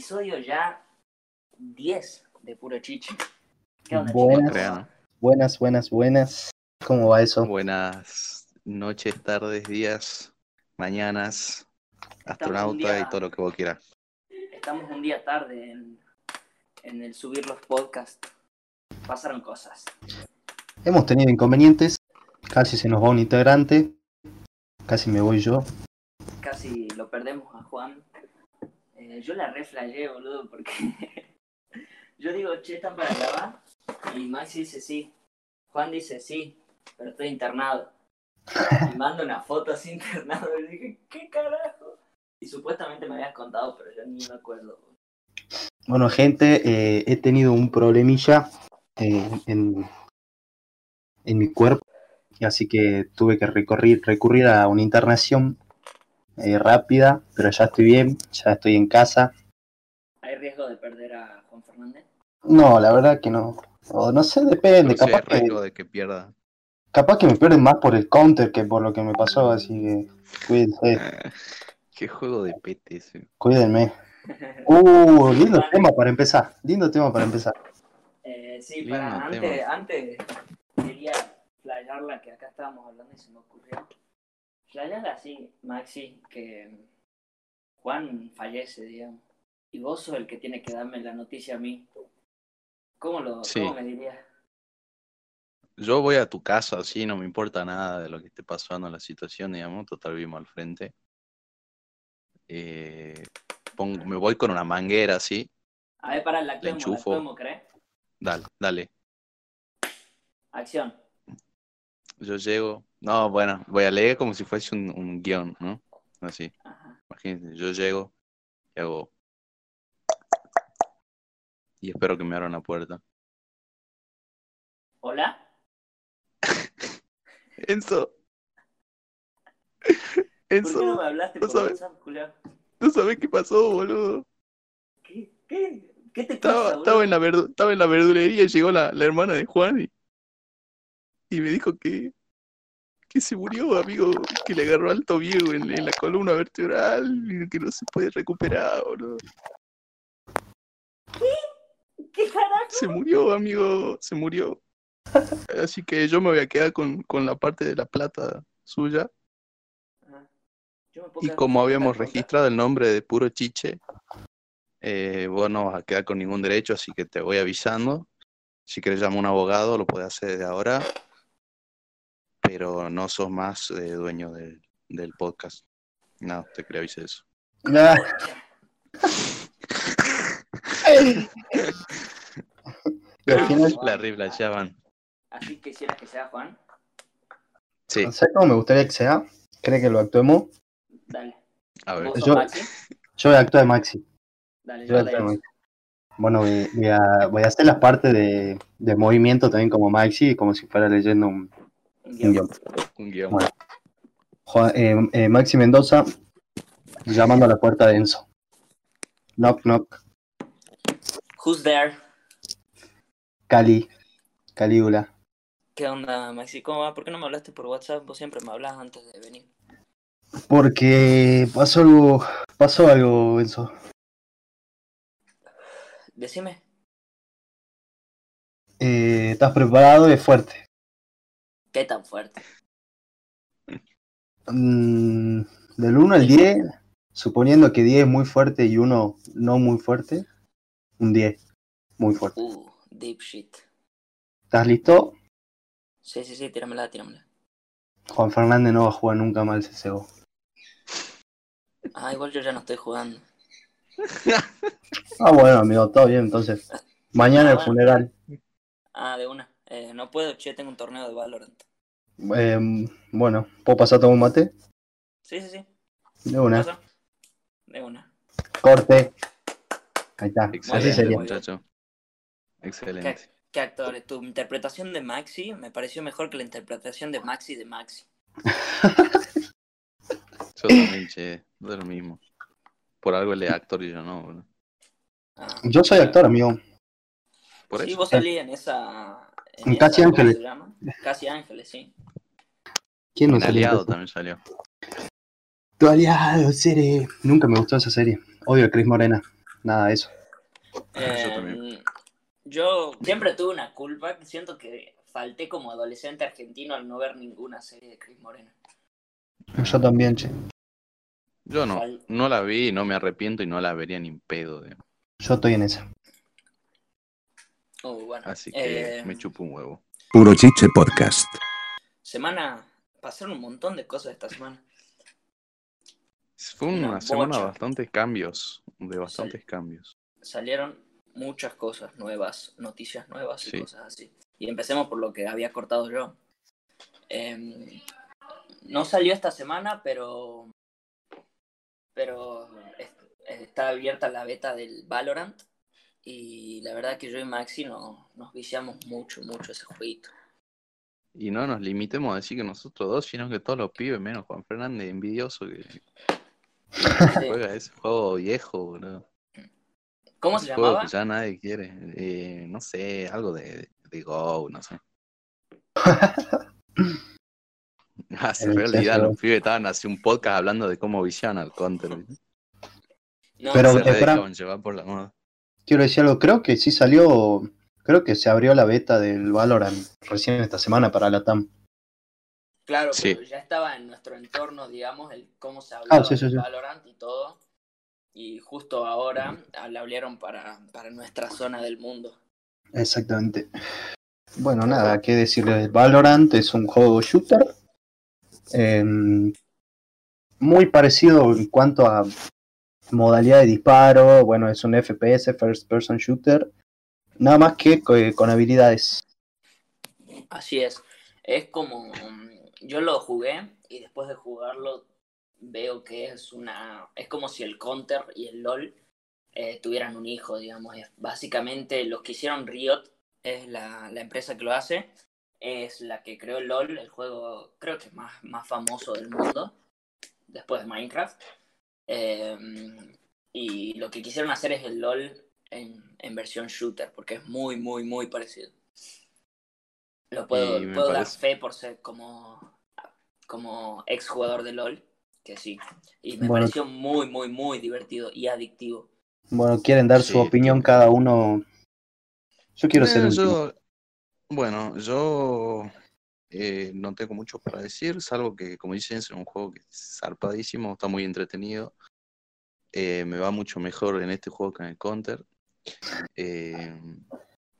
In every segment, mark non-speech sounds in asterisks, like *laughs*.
episodio ya 10 de Puro Chiche. ¿Qué onda, Buenas. Buenas, buenas, buenas. ¿Cómo va eso? Buenas noches, tardes, días, mañanas, astronauta día- y todo lo que vos quieras. Estamos un día tarde en, en el subir los podcasts. Pasaron cosas. Hemos tenido inconvenientes. Casi se nos va un integrante. Casi me voy yo. Casi lo perdemos a Juan. Eh, yo la reflayé, boludo, porque *laughs* yo digo, che, ¿están para grabar? Y Maxi dice sí. Juan dice sí, pero estoy internado. Y manda una foto así *laughs* internado. Y dije, ¿qué carajo? Y supuestamente me habías contado, pero yo ni me acuerdo. Bueno, gente, eh, he tenido un problemilla eh, en, en mi cuerpo. Así que tuve que recurrir, recurrir a una internación eh, rápida, pero ya estoy bien, ya estoy en casa. ¿Hay riesgo de perder a Juan Fernández? No, la verdad que no. O no sé, depende. Pero sí hay Capaz que, riesgo de que pierda. capaz que me pierden más por el counter que por lo que me pasó, así que cuídense, Ah, Qué juego de pete ese. cuídenme. *laughs* Uh, lindo tema para empezar. Lindo tema para empezar. Eh, sí, Lindo para antes, tema. antes quería flayarla que acá estábamos hablando y se me ocurrió. Flayarla así, Maxi, que Juan fallece, digamos. Y vos sos el que tiene que darme la noticia a mí. ¿Cómo lo Sí. cómo me dirías? Yo voy a tu casa, así, no me importa nada de lo que esté pasando la situación, digamos, total vivimos al frente. Eh, pongo- me voy con una manguera, así, A ver, para la actuemos, la ¿crees? dale, dale. Acción. Yo llego, no, bueno, voy a leer como si fuese un, un guion, ¿no? Así. Ajá. Imagínense, yo llego y hago. Y espero que me abran la puerta. ¿Hola? *laughs* Enzo. *laughs* ¿Por qué no Enzo, me hablaste no por sabes. WhatsApp? ¿no sabes qué pasó, boludo? ¿Qué? ¿Qué? ¿Qué te pasa, Estaba, boludo? estaba, en la verdu- estaba en la verdulería y llegó la, la hermana de Juan y, y me dijo que, que se murió, amigo, que le agarró alto viejo en, en la columna vertebral y que no se puede recuperar, boludo. ¿Qué carajo? Se murió, amigo, se murió. *laughs* Así que yo me voy a quedar con, con la parte de la plata suya. Puedo Y como habíamos registrado el nombre de Puro Chiche, eh, vos no vas a quedar con ningún derecho, así que te voy avisando. Si querés llamar a un abogado, lo puedes hacer desde ahora. Pero no sos más eh, dueño del, del podcast. No, te quería avisar eso. Ah. Final, La ribla ya van. Así quisieras que sea Juan. Sí, ¿sabes cómo me gustaría que sea? ¿Cree que lo actuemos? Dale. a ver. ¿Vos sos Yo- Maxi? Yo voy a actuar de Maxi. Dale, Yo yo voy a actuar de de Maxi. Bueno, voy, voy a, voy a hacer las partes de, de movimiento también como Maxi, como si fuera leyendo un, un guion. Un guion. Bueno. Juan- eh, eh, Maxi Mendoza llamando a la puerta de Enzo. Knock, knock. Who's there? Cali. Calígula. ¿Qué onda, Maxi? ¿Cómo va? ¿Por qué no me hablaste por WhatsApp? Vos siempre me hablas antes de venir. Porque pasó algo, pasó algo, Enzo. Decime. Eh, ¿Estás preparado? Es fuerte. ¿Qué tan fuerte? Mm, del 1 al 10, suponiendo que 10 es muy fuerte y 1 no muy fuerte, un 10. Muy fuerte. Uh, deep shit. ¿Estás listo? Sí, sí, sí, tíramela, tíramela. Juan Fernández no va a jugar nunca mal CSGO. Ah, igual yo ya no estoy jugando. Ah, bueno, amigo, todo bien, entonces. Mañana el Ah, bueno. funeral. Ah, de una. Eh, no puedo, che, tengo un torneo de Valorant. Eh, bueno, ¿puedo pasar a tomar un mate? Sí, sí, sí. De una. ¿Pasa? De una. Corte. Ahí está. Así Excelente, sería. muchacho. Excelente. ¿Qué actores? Tu interpretación de Maxi me pareció mejor que la interpretación de Maxi de Maxi. *laughs* Yo también, che, no es lo mismo. Por algo él es actor y yo no, boludo. Ah. Yo soy actor, amigo. Por Sí, eso. vos salí en esa. Casi ¿cómo Ángeles. se llama? Casi Ángeles, sí. ¿Quién no Un salió? aliado también salió. Tu aliado, serie. Nunca me gustó esa serie. Odio a Chris Morena. nada de eso. yo también. Eh, yo siempre tuve una culpa, siento que falté como adolescente argentino al no ver ninguna serie de Chris Morena. Yo también, che. Yo no, Fal- no la vi, no me arrepiento y no la vería ni en pedo. digamos. Yo estoy en esa. Uh, bueno, Así que eh, me chupo un huevo. Puro Chiche Podcast. Semana, pasaron un montón de cosas esta semana. Fue una una semana de bastantes cambios, de bastantes cambios. Salieron muchas cosas nuevas, noticias nuevas y Sí. cosas así. Y empecemos por lo que había cortado yo. Em, no salió esta semana, pero pero es- está abierta la beta del Valorant y la verdad que yo y Maxi no, nos viciamos mucho, mucho ese jueguito. Y no nos limitemos a decir que nosotros dos, sino que todos los pibes, menos Juan Fernández, envidioso que *laughs* Sí. juega ese juego viejo, boludo. ¿Cómo se llamaba? que ya nadie quiere. Eh, no sé, algo de, de Go, no sé. *laughs* Hace El realidad, los pibes estaban hace un podcast hablando de cómo viciaban al counter. No, Pero, Se llevar por la moda. Quiero decir algo, creo que sí salió, creo que se abrió la beta del Valorant recién esta semana para la TAM. Claro, Sí. pero ya estaba en nuestro entorno, digamos, el cómo se hablaba Ah, sí, sí, de sí. Valorant y todo. Y justo ahora ah, la abrieron para, para nuestra zona del mundo. Exactamente. Bueno, nada, qué decirle. Valorant es un juego shooter. em, muy parecido en cuanto a modalidad de disparo. Bueno, es un FPS, First Person Shooter. Nada más que co- con habilidades. Así es. Es como. Yo lo jugué y después de jugarlo veo que es una. Es como si el Counter y el LOL eh, tuvieran un hijo, digamos. Básicamente los que hicieron Riot, es la, la empresa que lo hace. Es la que creó LOL, el juego creo que más, más famoso del mundo, después de Minecraft. Eh, y lo que quisieron hacer es el LOL en, en versión shooter, porque es muy, muy, muy parecido. Lo puedo, puedo dar fe por ser como, como ex jugador de LOL, que sí. Y me Bueno. pareció muy, muy, muy divertido y adictivo. Bueno, quieren dar Sí, su opinión cada uno. Yo quiero ser Eh, el último. yo- bueno, yo eh, no tengo mucho para decir, salvo que, como dicen, es un juego que es zarpadísimo, está muy entretenido. Eh, me va mucho mejor en este juego que en el Counter. Eh,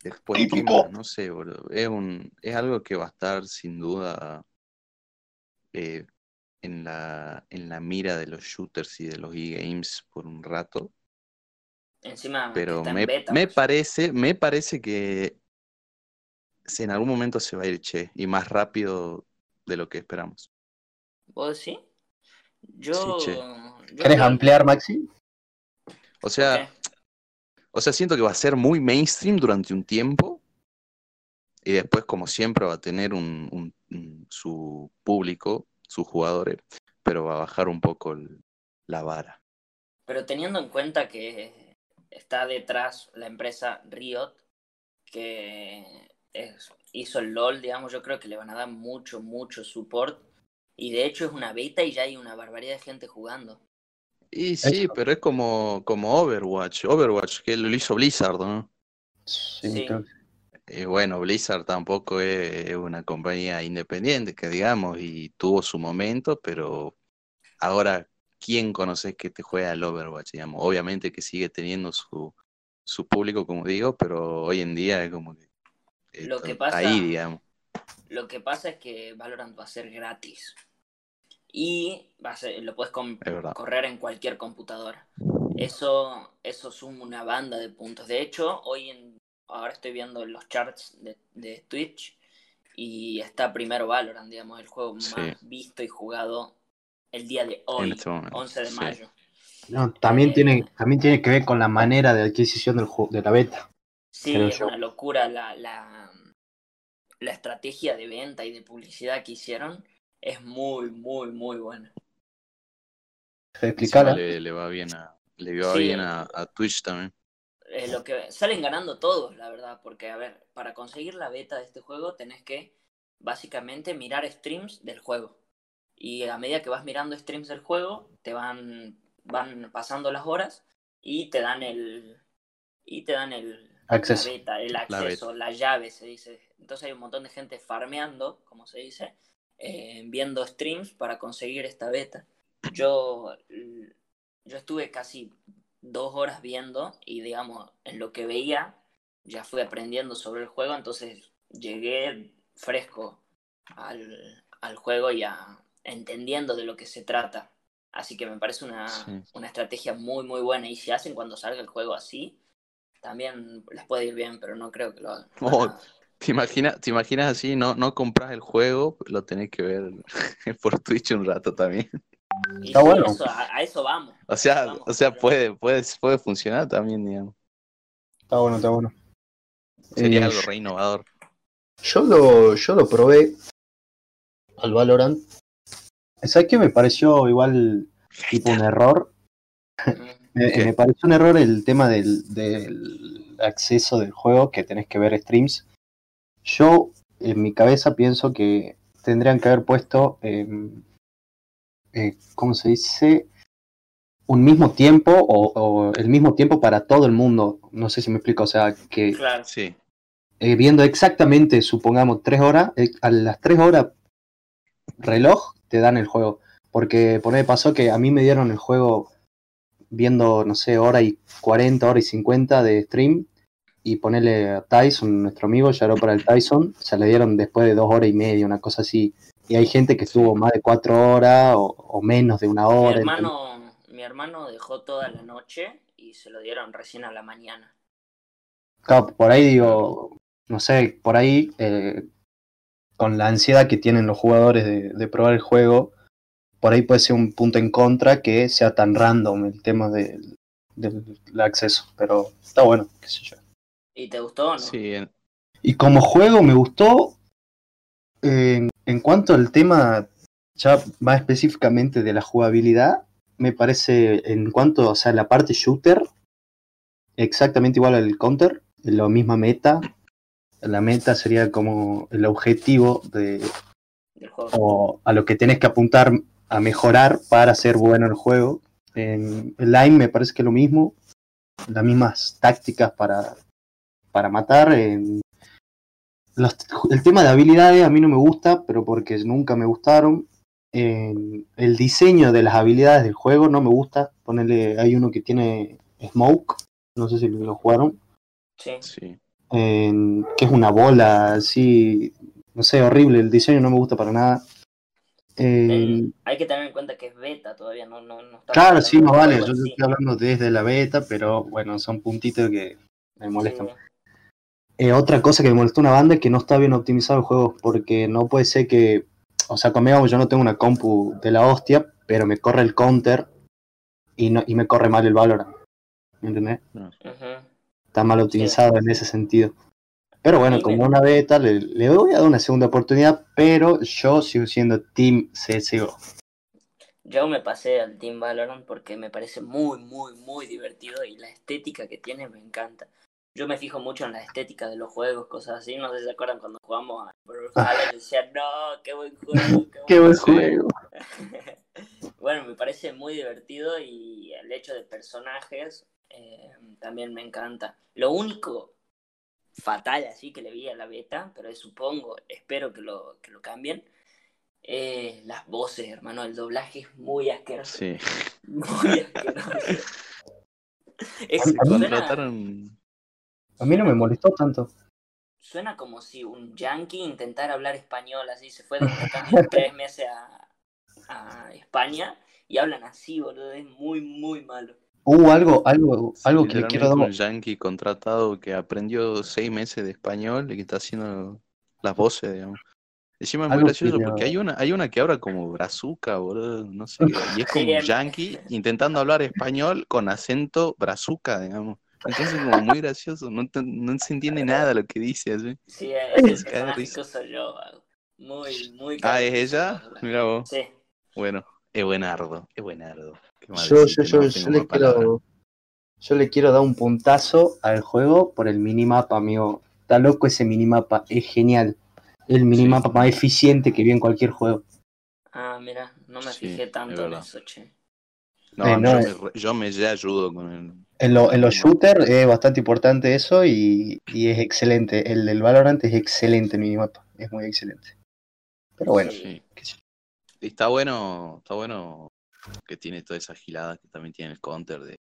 después, ¿qué más? no sé, boludo. Es, un, es algo que va a estar sin duda eh, en, la, en la mira de los shooters y de los e-games por un rato. Encima, Pero me, beta, me pues. parece, me parece que si en algún momento se va a ir che, y más rápido de lo que esperamos. ¿Vos sí? Yo. che. yo ¿Querés creo- ampliar, Maxi? O ¿Por sea, o sea, siento que va a ser muy mainstream durante un tiempo y después, como siempre, va a tener un, un- un- su público, sus jugadores, pero va a bajar un poco el- la vara. Pero teniendo en cuenta que está detrás la empresa Riot, que es- hizo el LOL, digamos, yo creo que le van a dar mucho, mucho support. Y de hecho es una beta y ya hay una barbaridad de gente jugando. Y sí, Eso. pero es como, como Overwatch. Overwatch, que lo hizo Blizzard, ¿no? Sí, Sí. Eh, bueno, Blizzard tampoco es una compañía independiente, que digamos, y tuvo su momento, pero ahora, ¿quién conoces que te juega al Overwatch? Digamos? Obviamente que sigue teniendo su, su público, como digo, pero hoy en día es como que Lo que pasa- ahí, digamos. Lo que pasa es que Valorant va a ser gratis. Y va a ser- lo puedes correr en cualquier computadora. Eso, eso suma una banda de puntos. De hecho, hoy en, ahora estoy viendo los charts de, de Twitch y está primero Valorant, digamos, el juego Sí. más visto y jugado el día de hoy, este momento. 11 de sí. mayo. No, también, Eh, tiene, también tiene que ver con la manera de adquisición del juego, de la beta. Sí, es yo. una locura la, la, la estrategia de venta y de publicidad que hicieron. Es muy, muy, muy buena. Encima Explicarla. le, le va bien a, le va Sí. bien a, a Twitch también. Eh, lo que salen ganando todos, la verdad, porque a ver, para conseguir la beta de este juego tenés que básicamente mirar streams del juego. Y a medida que vas mirando streams del juego, te van, van pasando las horas y te dan el y te dan el Acceso. la beta, el acceso, la, llave se dice. Entonces hay un montón de gente farmeando, como se dice, eh, viendo streams para conseguir esta beta. Yo, yo estuve casi dos horas viendo y digamos, en lo que veía, ya fui aprendiendo sobre el juego, entonces llegué fresco al, al juego y a, entendiendo de lo que se trata. Así que me parece una, Sí. una estrategia muy, muy buena. Y si hacen cuando salga el juego así, también les puede ir bien, pero no creo que lo hagan. Oh. ¿Te imaginas, te imaginas así? No, no compras el juego, lo tenés que ver *laughs* por Twitch un rato también. Y Está sí, bueno. eso- a, a eso vamos. O sea, Vamos, o sea, pero- puede, puede, puede funcionar también, digamos. Está bueno, está bueno. Sería Eh, algo re innovador. Yo lo, yo lo probé al Valorant. ¿Sabes qué me pareció igual tipo un error? Me, ¿Qué? me pareció un error el tema del, del acceso del juego, que tenés que ver streams. Yo, en mi cabeza, pienso que tendrían que haber puesto, em, eh, ¿cómo se dice? Un mismo tiempo o, o el mismo tiempo para todo el mundo. No sé si me explico. O sea, que Claro. Sí, eh, viendo exactamente, supongamos, tres horas, eh, a las tres horas reloj te dan el juego. Porque por ahí pasó que a mí me dieron el juego viendo, no sé, hora y 40, hora y 50 de stream. Y ponerle a Tyson, nuestro amigo, ya para el Tyson, se le dieron después de dos horas y media, una cosa así. Y hay gente que estuvo más de cuatro horas o, o menos de una Mi hora. hermano, mi hermano dejó toda la noche y se lo dieron recién a la mañana. Claro, por ahí digo, no sé, por ahí, eh, con la ansiedad que tienen los jugadores de, de probar el juego, por ahí puede ser un punto en contra que sea tan random el tema del, del acceso, pero está bueno, qué sé yo. ¿Y te gustó o no? sí, en- Y como juego me gustó, eh, en, cuanto al tema ya más específicamente de la jugabilidad, me parece, en cuanto, o sea, la parte shooter, exactamente igual al counter, la misma meta. La meta sería como el objetivo de, o a lo que tenés que apuntar a mejorar para ser bueno el juego. En el Line me parece que lo mismo, las mismas tácticas para, para matar. en- los- el tema de habilidades a mí no me gusta, pero porque nunca me gustaron. En el diseño de las habilidades del juego no me gusta. Ponerle, hay uno que tiene Smoke, no sé si lo jugaron, Sí. sí. en- que es una bola así, no sé, horrible. El diseño no me gusta para nada. Ven, hay que tener en cuenta que es beta todavía, no, no, no está Claro, sí, de vale. Yo estoy hablando desde la beta, pero bueno, son puntitos que me molestan. Sí. Eh, otra cosa que me molestó una banda es que no está bien optimizado el juego, porque no puede ser que, o sea, conmigo yo no tengo una compu de la hostia, pero me corre el counter y, no, y me corre mal el Valorant. ¿Me entendés? Ujú. Está mal optimizado en ese sentido. Pero bueno, como una beta, le, le voy a dar una segunda oportunidad, pero yo sigo siendo Team CSGO. Yo me pasé al Team Valorant porque me parece muy, muy, muy divertido y la estética que tiene me encanta. Yo me fijo mucho en la estética de los juegos, cosas así. No sé si se acuerdan cuando jugamos a Brawlhalla, *laughs* yo decía, no, qué buen juego. *laughs* Qué buen juego. *laughs* bueno, me parece muy divertido y el hecho de personajes eh, también me encanta. Lo único fatal así que le vi a la beta, pero supongo, espero que lo, que lo cambien, eh, las voces, hermano. El doblaje es muy asqueroso. Sí. *laughs* Muy asqueroso. *laughs* Es- A mí- suena, Contrataron. A mí no me molestó tanto. suena como si un yankee intentara hablar español así. Se fue de *laughs* tres meses a, a España y hablan así, boludo. Es muy, muy malo. Hubo algo, algo, algo que le quiero dar. un yankee contratado que aprendió seis meses de español y que está haciendo las voces, digamos. Encima es muy Algo gracioso que porque hay una, hay una que habla como brazuca, boludo, no sé, *laughs* y es como Sí, un yankee intentando hablar español con acento brazuca, digamos. Entonces como muy gracioso, no, te- no se entiende nada lo que dice así. Sí, *laughs* de personaje risa. que soy yo. Muy, muy Ah, ¿es ella? Mira vos. Sí. Bueno, es buenardo, es buenardo. Yo, yo, yo, no yo quiero, yo le quiero dar un puntazo al juego por el minimapa, amigo. Está loco ese minimapa, es genial. El minimapa más eficiente que vi en cualquier juego. Ah, mira, no me Sí, fijé es tanto en eso, che. No, Eh, no, yo, es- me, yo me ya ayudo con el, En, lo- en los shooters es bastante importante eso y, y es excelente. El del Valorant es excelente el minimapa. Es muy excelente. Pero bueno, Sí. qué sé yo. Y está bueno, está bueno que tiene toda esa gilada que también tiene el counter de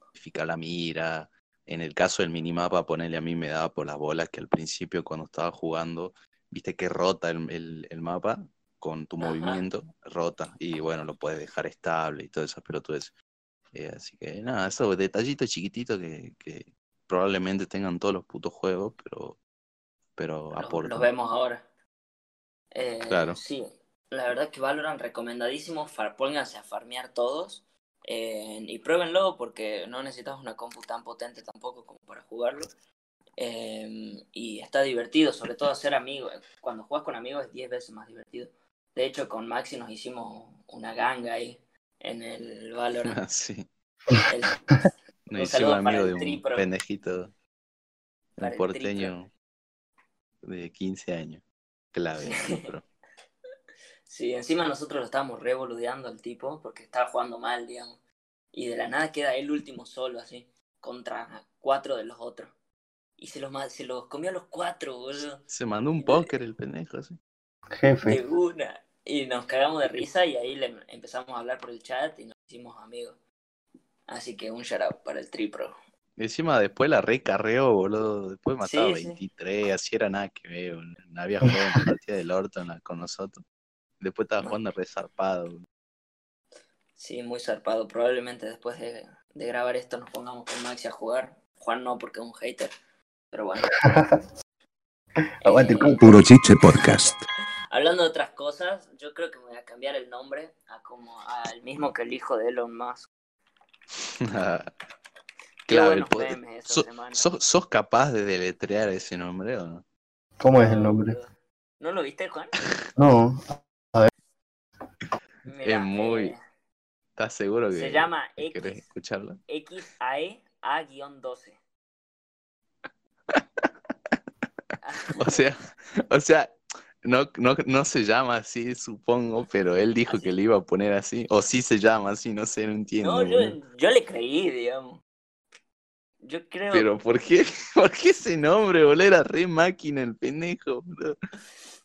modificar la mira. En el caso del minimapa, ponerle a mí me daba por las bolas que al principio cuando estaba jugando, viste que rota el, el- el mapa con tu Ajá. movimiento, rota. Y bueno, lo puedes dejar estable y todo eso, pero tú es. así que nada, esos detallitos chiquititos que, que probablemente tengan todos los putos juegos, pero, pero Los, aportan. los vemos ahora. Eh, Claro. Sí, la verdad que Valorant recomendadísimo. far- pónganse a farmear todos. eh, y pruébenlo porque no necesitas una compu tan potente tampoco como para jugarlo. Eh, y está divertido, sobre todo hacer amigos. Cuando juegas con amigos es 10 veces más divertido. De hecho, con Maxi nos hicimos una ganga ahí en el Valorant. *laughs* sí. El- No Un hicimos saludo para amigo el de un Tripro. pendejito, un porteño de 15 años. Clave, *laughs* Sí. Encima nosotros lo estábamos revoludeando al tipo porque estaba jugando mal, digamos. Y de la nada queda él último solo, así, contra cuatro de los otros. Y se los, se los comió a los cuatro, boludo. Se mandó un póker el pendejo, así. De Jefe. una. Y nos cagamos de risa y ahí le empezamos a hablar por el chat y nos hicimos amigos. Así que un shout out para el Tripro. Encima después la recarreó, boludo. Después mataba Sí, sí. 23, así era nada que ver. boludo. No había jugado una partida del orto con nosotros. Después estaba jugando resarpado. boludo. Sí, muy zarpado. Probablemente después de, de grabar esto nos pongamos con Maxi a jugar. Juan no, porque es un hater. Pero bueno. *laughs* Aguante, Eh. Puro Chiche Podcast. Hablando de otras cosas, yo creo que me voy a cambiar el nombre a como al mismo que el hijo de Elon Musk. *laughs* Claro, so-. ¿sos, sos capaz de deletrear ese nombre o no? ¿Cómo es el nombre? ¿No lo viste, Juan? No. Es muy- ¿Estás seguro que, se llama que X, escucharlo? XAE A-12. *laughs* O sea, o sea, no, no, no se llama así, supongo, pero él dijo Así. que le iba a poner así. O sí se llama así, no sé, no entiendo. No, yo, yo le creí, digamos. Yo creo. Pero ¿por qué? *laughs* ¿Por qué ese nombre, boludo? Era re máquina el pendejo, boludo.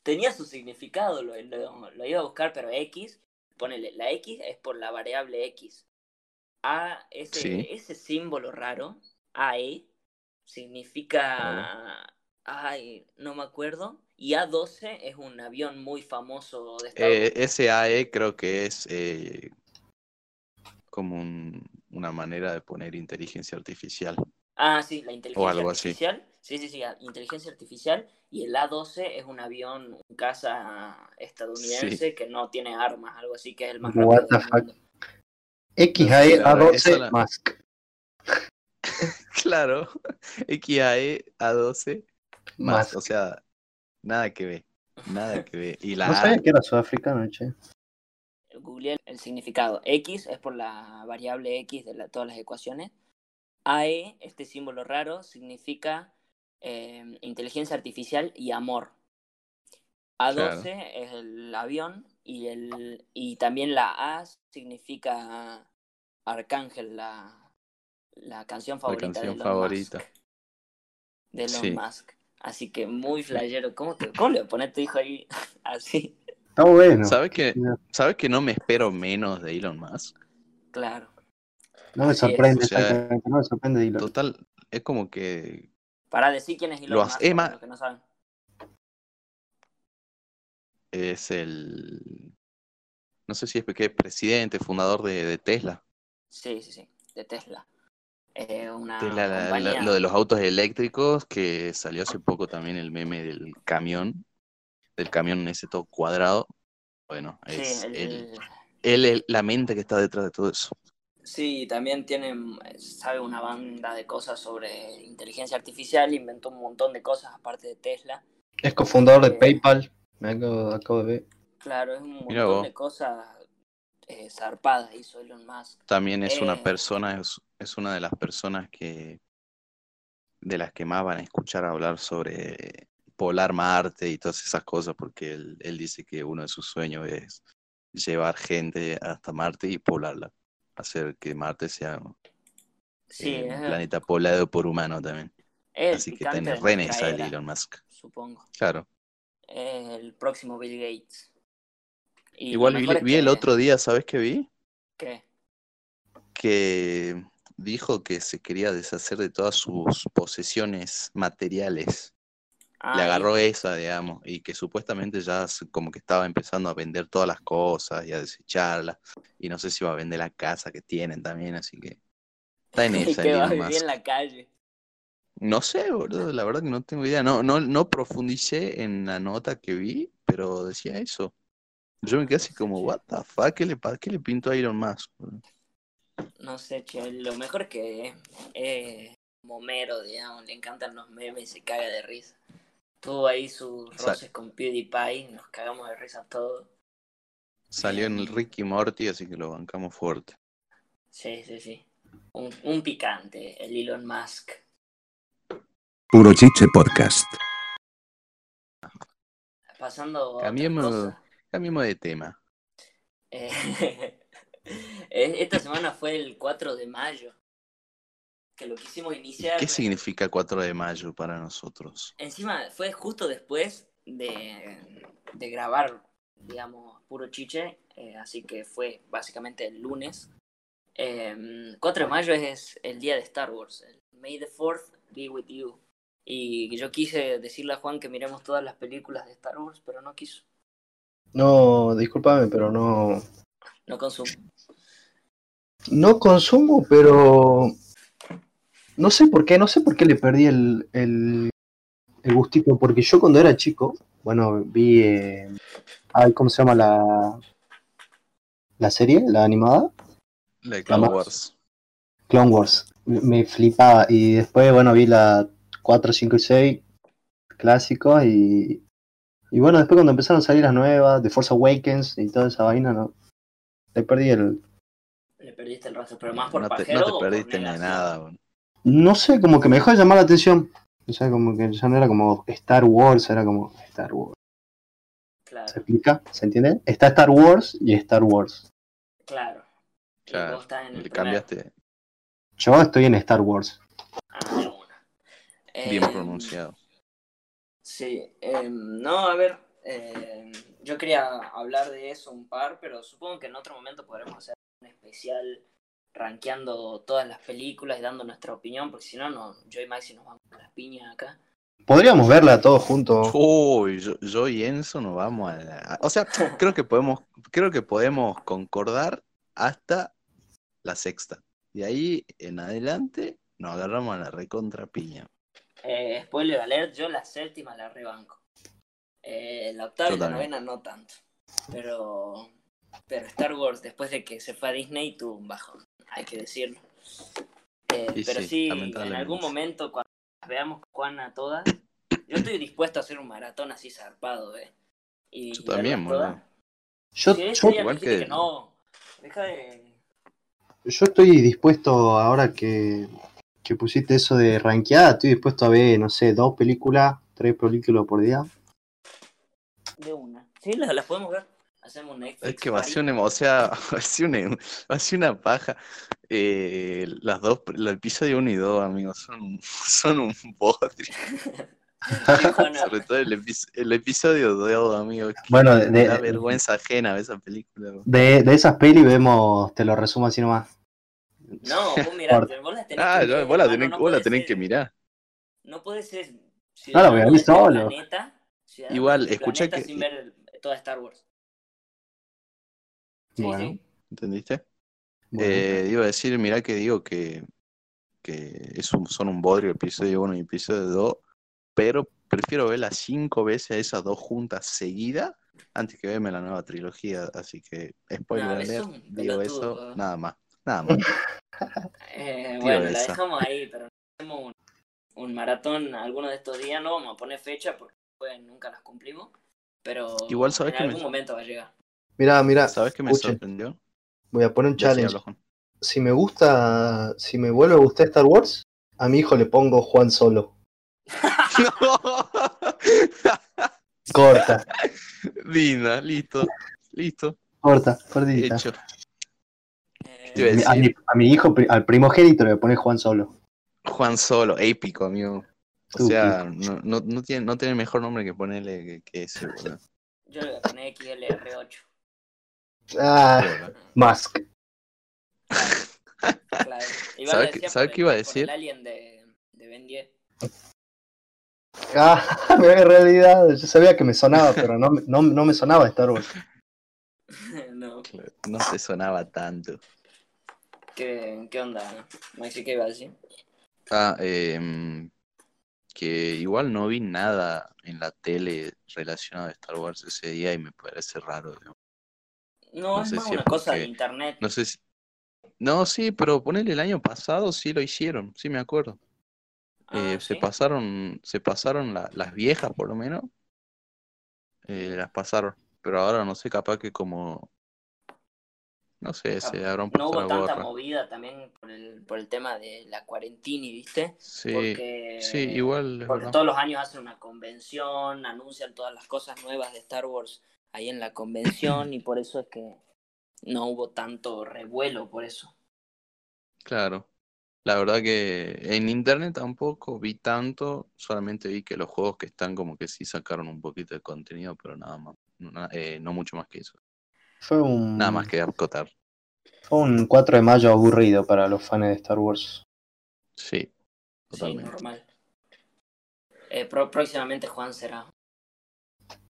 Tenía su significado, lo, lo- lo iba a buscar, pero X, ponele, la X es por la variable X. A, ese, Sí. ese símbolo raro, AE, significa, ay, no me acuerdo, y A12 es un avión muy famoso de Estados Eh, Unidos. SAE creo que es eh, como un- una manera de poner inteligencia artificial. Ah, sí, la inteligencia algo así. Sí, sí, sí, inteligencia artificial. Y el A12 es un avión, un caza estadounidense que no tiene armas, algo así, que es el más What rápido. XAE La verdad, esa A12 la- Mask. *laughs* Claro, XAE A12 más, Mask. o sea, nada que ver, nada que ver. Y la No sabía que era sudafricano, che. Googleé el significado. X es por la variable X de la- todas las ecuaciones. AE, este símbolo raro, significa eh, inteligencia artificial y amor. A12 es el avión y, el, y también la A significa Arcángel, la, la canción la favorita de canción Elon favorita. Musk. De Elon Sí. Musk. Así que muy flayero. ¿Cómo, te, ¿Cómo le voy a tu hijo ahí *laughs* así? Está bueno. ¿Sabes que, No. ¿Sabes que no me espero menos de Elon Musk? Claro. No me sorprende, O sea, exactamente, no me sorprende Dylan. Total, es como que Para decir quién es Elon Lo Musk, los que no saben. es el, no sé si es que es presidente, fundador de, de Tesla. Sí, sí, sí, de Tesla. Eh, una Tesla, la- la- compañía. lo de los autos eléctricos, que salió hace poco también el meme del camión, del camión ese todo cuadrado. Bueno, Sí, es el- él, él es la mente que está detrás de todo eso. Sí, también tiene, sabe una banda de cosas sobre inteligencia artificial, inventó un montón de cosas aparte de Tesla. Es cofundador de Eh, PayPal. Me acabo, acabo de ver. Claro, es un Mira montón vos. de cosas eh, zarpadas hizo Elon Musk. También es una Eh. persona, es, es una de las personas que de las que más van a escuchar hablar sobre polar Marte y todas esas cosas, porque él, él dice que uno de sus sueños es llevar gente hasta Marte y poblarla, hacer que Marte sea Sí, eh, un planeta poblado por humanos también. el Así que tenés re era, Elon Musk. Supongo. Claro. El próximo Bill Gates. Y Igual vi, el otro día, ¿sabes qué vi? ¿Qué? Que dijo que se quería deshacer de todas sus posesiones materiales. Ah, Le y- agarró esa, digamos, y que supuestamente ya como que estaba empezando a vender todas las cosas y a desecharlas. Y no sé si va a vender la casa que tienen también, así que está en *laughs* esa que va a vivir Musk. en la calle. No sé, boludo, la verdad que no tengo idea. No, no, no profundicé en la nota que vi, pero decía eso. Yo me quedé así como, what the fuck, ¿qué le, qué le pintó a Elon Musk? boludo? No sé, che, lo mejor es que es momero, digamos, le encantan los memes y se caga de risa. Tuvo ahí sus Sa- roces con PewDiePie, nos cagamos de risa todos. Salió en el. Ricky Morty, así que lo bancamos fuerte. Sí, sí, sí. Un, un picante, el Elon Musk. Puro Chiche Podcast. Pasando Cambiemos- cosa. Cambiemos de tema. Eh, *laughs* eh, esta semana fue el 4 de mayo. Que lo quisimos iniciar. ¿Qué significa 4 de mayo para nosotros? Encima fue justo después de, de grabar, digamos, puro chiche, eh, así que fue básicamente el lunes. Eh, 4 de mayo es el día de Star Wars, el May the 4th be with you. Y yo quise decirle a Juan que miremos todas las películas de Star Wars, pero no quiso, No, discúlpame, pero no. no consumo. No consumo, pero. No sé por qué, no sé por qué le perdí el, el, el gustito. Porque yo cuando era chico, bueno, vi. eh, ay, ¿Cómo se llama la. La serie, la animada? La de Clone. Wars. Clone Wars. Me, me flipaba. Y después, bueno, vi la 4, 5 y 6 clásicos. Y, y bueno, después cuando empezaron a salir las nuevas, The Force Awakens y toda esa vaina, no. Le perdí el. Le perdiste el rastro, pero más por No te, pajero no te perdiste negación? nada. boludo. No sé, como que me dejó de llamar la atención. O sea, como que ya no era como Star Wars, era como Star Wars. Claro, ¿Se explica? ¿Se entiende? Está Star Wars y Star Wars. claro. Claro, en el Le cambiaste Yo estoy en Star Wars. Ah, una. bien Eh, pronunciado. Sí, em, no, a ver, em, yo quería hablar de eso un par, pero supongo que en otro momento podremos hacer un especial rankeando todas las películas y dando nuestra opinión, porque si no, no yo y Maxi nos vamos a las piñas acá. Podríamos verla todos juntos. Uy, yo, yo y Enzo nos vamos a la... O sea, *laughs* creo que podemos, creo que podemos concordar hasta la sexta. Y ahí en adelante nos agarramos a la recontra piña. Eh, spoiler alert, yo la séptima la rebanco. Eh, la octava Yo y la también. novena no tanto. Pero, pero Star Wars, después de que se fue a Disney, tuvo un bajón, hay que decirlo. Eh, pero sí, sí, en algún momento, cuando las veamos con Juan a todas, yo estoy dispuesto a hacer un maratón así zarpado, ¿eh? Y, Yo y también, boludo. Yo, yo, igual que no, deja de... yo estoy dispuesto, ahora que, que pusiste eso de rankeada, estoy dispuesto a ver, no sé, dos películas, tres películas por día. De una. Sí, las, las podemos ver. Hacemos un Netflix. Es que va a ser una, o sea, *laughs* va a ser una, va a ser una paja. Eh, las dos, el episodio 1 y 2, amigos, son, *laughs* son un bodrio. *laughs* Sobre todo el, epi- el episodio 2, amigos. que Bueno, de, vergüenza ajena esa película. bro. de, de esas pelis vemos, te lo resumo así nomás. No, vos mirá, vos las tenés Ah, que vos la hermano, tenés, no vos la tenés ser- que mirar. No puede ser No, la voy a ciudadano ver de solo. planeta, ciudadano Igual, planeta que- sin ver el- toda Star Wars. Bueno. sí. ¿Entendiste? Bueno. Eh, iba a decir, mirá que digo que, que es un- son un bodrio episodio 1 y episodio 2, pero prefiero verlas cinco veces a esas dos juntas seguidas antes que verme la nueva trilogía. Así que, spoiler No, alert, eso es digo pelotudo. eso, nada más. Nada más. *laughs* Eh, bueno, la esa. dejamos ahí, pero hacemos un, un maratón alguno de estos días. No vamos a poner fecha porque después nunca las cumplimos. Pero Igual, ¿sabes en me- algún momento va a llegar. Mira, mira, ¿Sabes qué me escuchen, sorprendió? voy a poner un challenge. Si me gusta, si me vuelve a gustar Star Wars, a mi hijo le pongo Juan Solo. *laughs* Corta, Linda, listo, listo, corta, cortita. hecho. Eh, a Mi- A hijo, al primogénito, le pone Juan Solo. Juan Solo, épico, amigo. O sea, no, no, no tiene, no tiene mejor nombre que ponerle que, que ese, boludo. Yo le voy a poner XLR8. Ah, Musk. Claro. Igual ¿Sabe lo qué- sabe iba a decir? El alien de, de Ben 10. Ah, *laughs* en realidad, yo sabía que me sonaba, pero no, me- no, no me sonaba Star Wars. *laughs* no, claro, no te sonaba tanto. ¿qué, ¿qué onda? Maxi, ¿qué iba a decir? Ah, em, que igual no vi nada en la tele relacionado a Star Wars ese día y me parece raro. digamos. No, No es sé más si es una cosa de internet. No sé si... No, sí, pero ponele el año pasado sí lo hicieron, sí me acuerdo. Ah, Eh, se pasaron, se pasaron la- las viejas por lo menos. Eh, las pasaron. Pero ahora no sé, capaz que como. No sé, se habrán No puesto hubo tanta movida también por el, por el tema de la cuarentena, ¿viste? Sí, Porque, sí, igual Porque verdad. todos los años hacen una convención, anuncian todas las cosas nuevas de Star Wars ahí en la convención y por eso es que no hubo tanto revuelo por eso. Claro. La verdad que en internet tampoco vi tanto, solamente vi que los juegos que están como que sí sacaron un poquito de contenido, pero nada más. No, na- eh, no mucho más que eso. Fue un, Nada más que acotar. fue un 4 de mayo aburrido para los fans de Star Wars. Sí, Sí, totalmente. normal. Eh, pro- próximamente Juan será.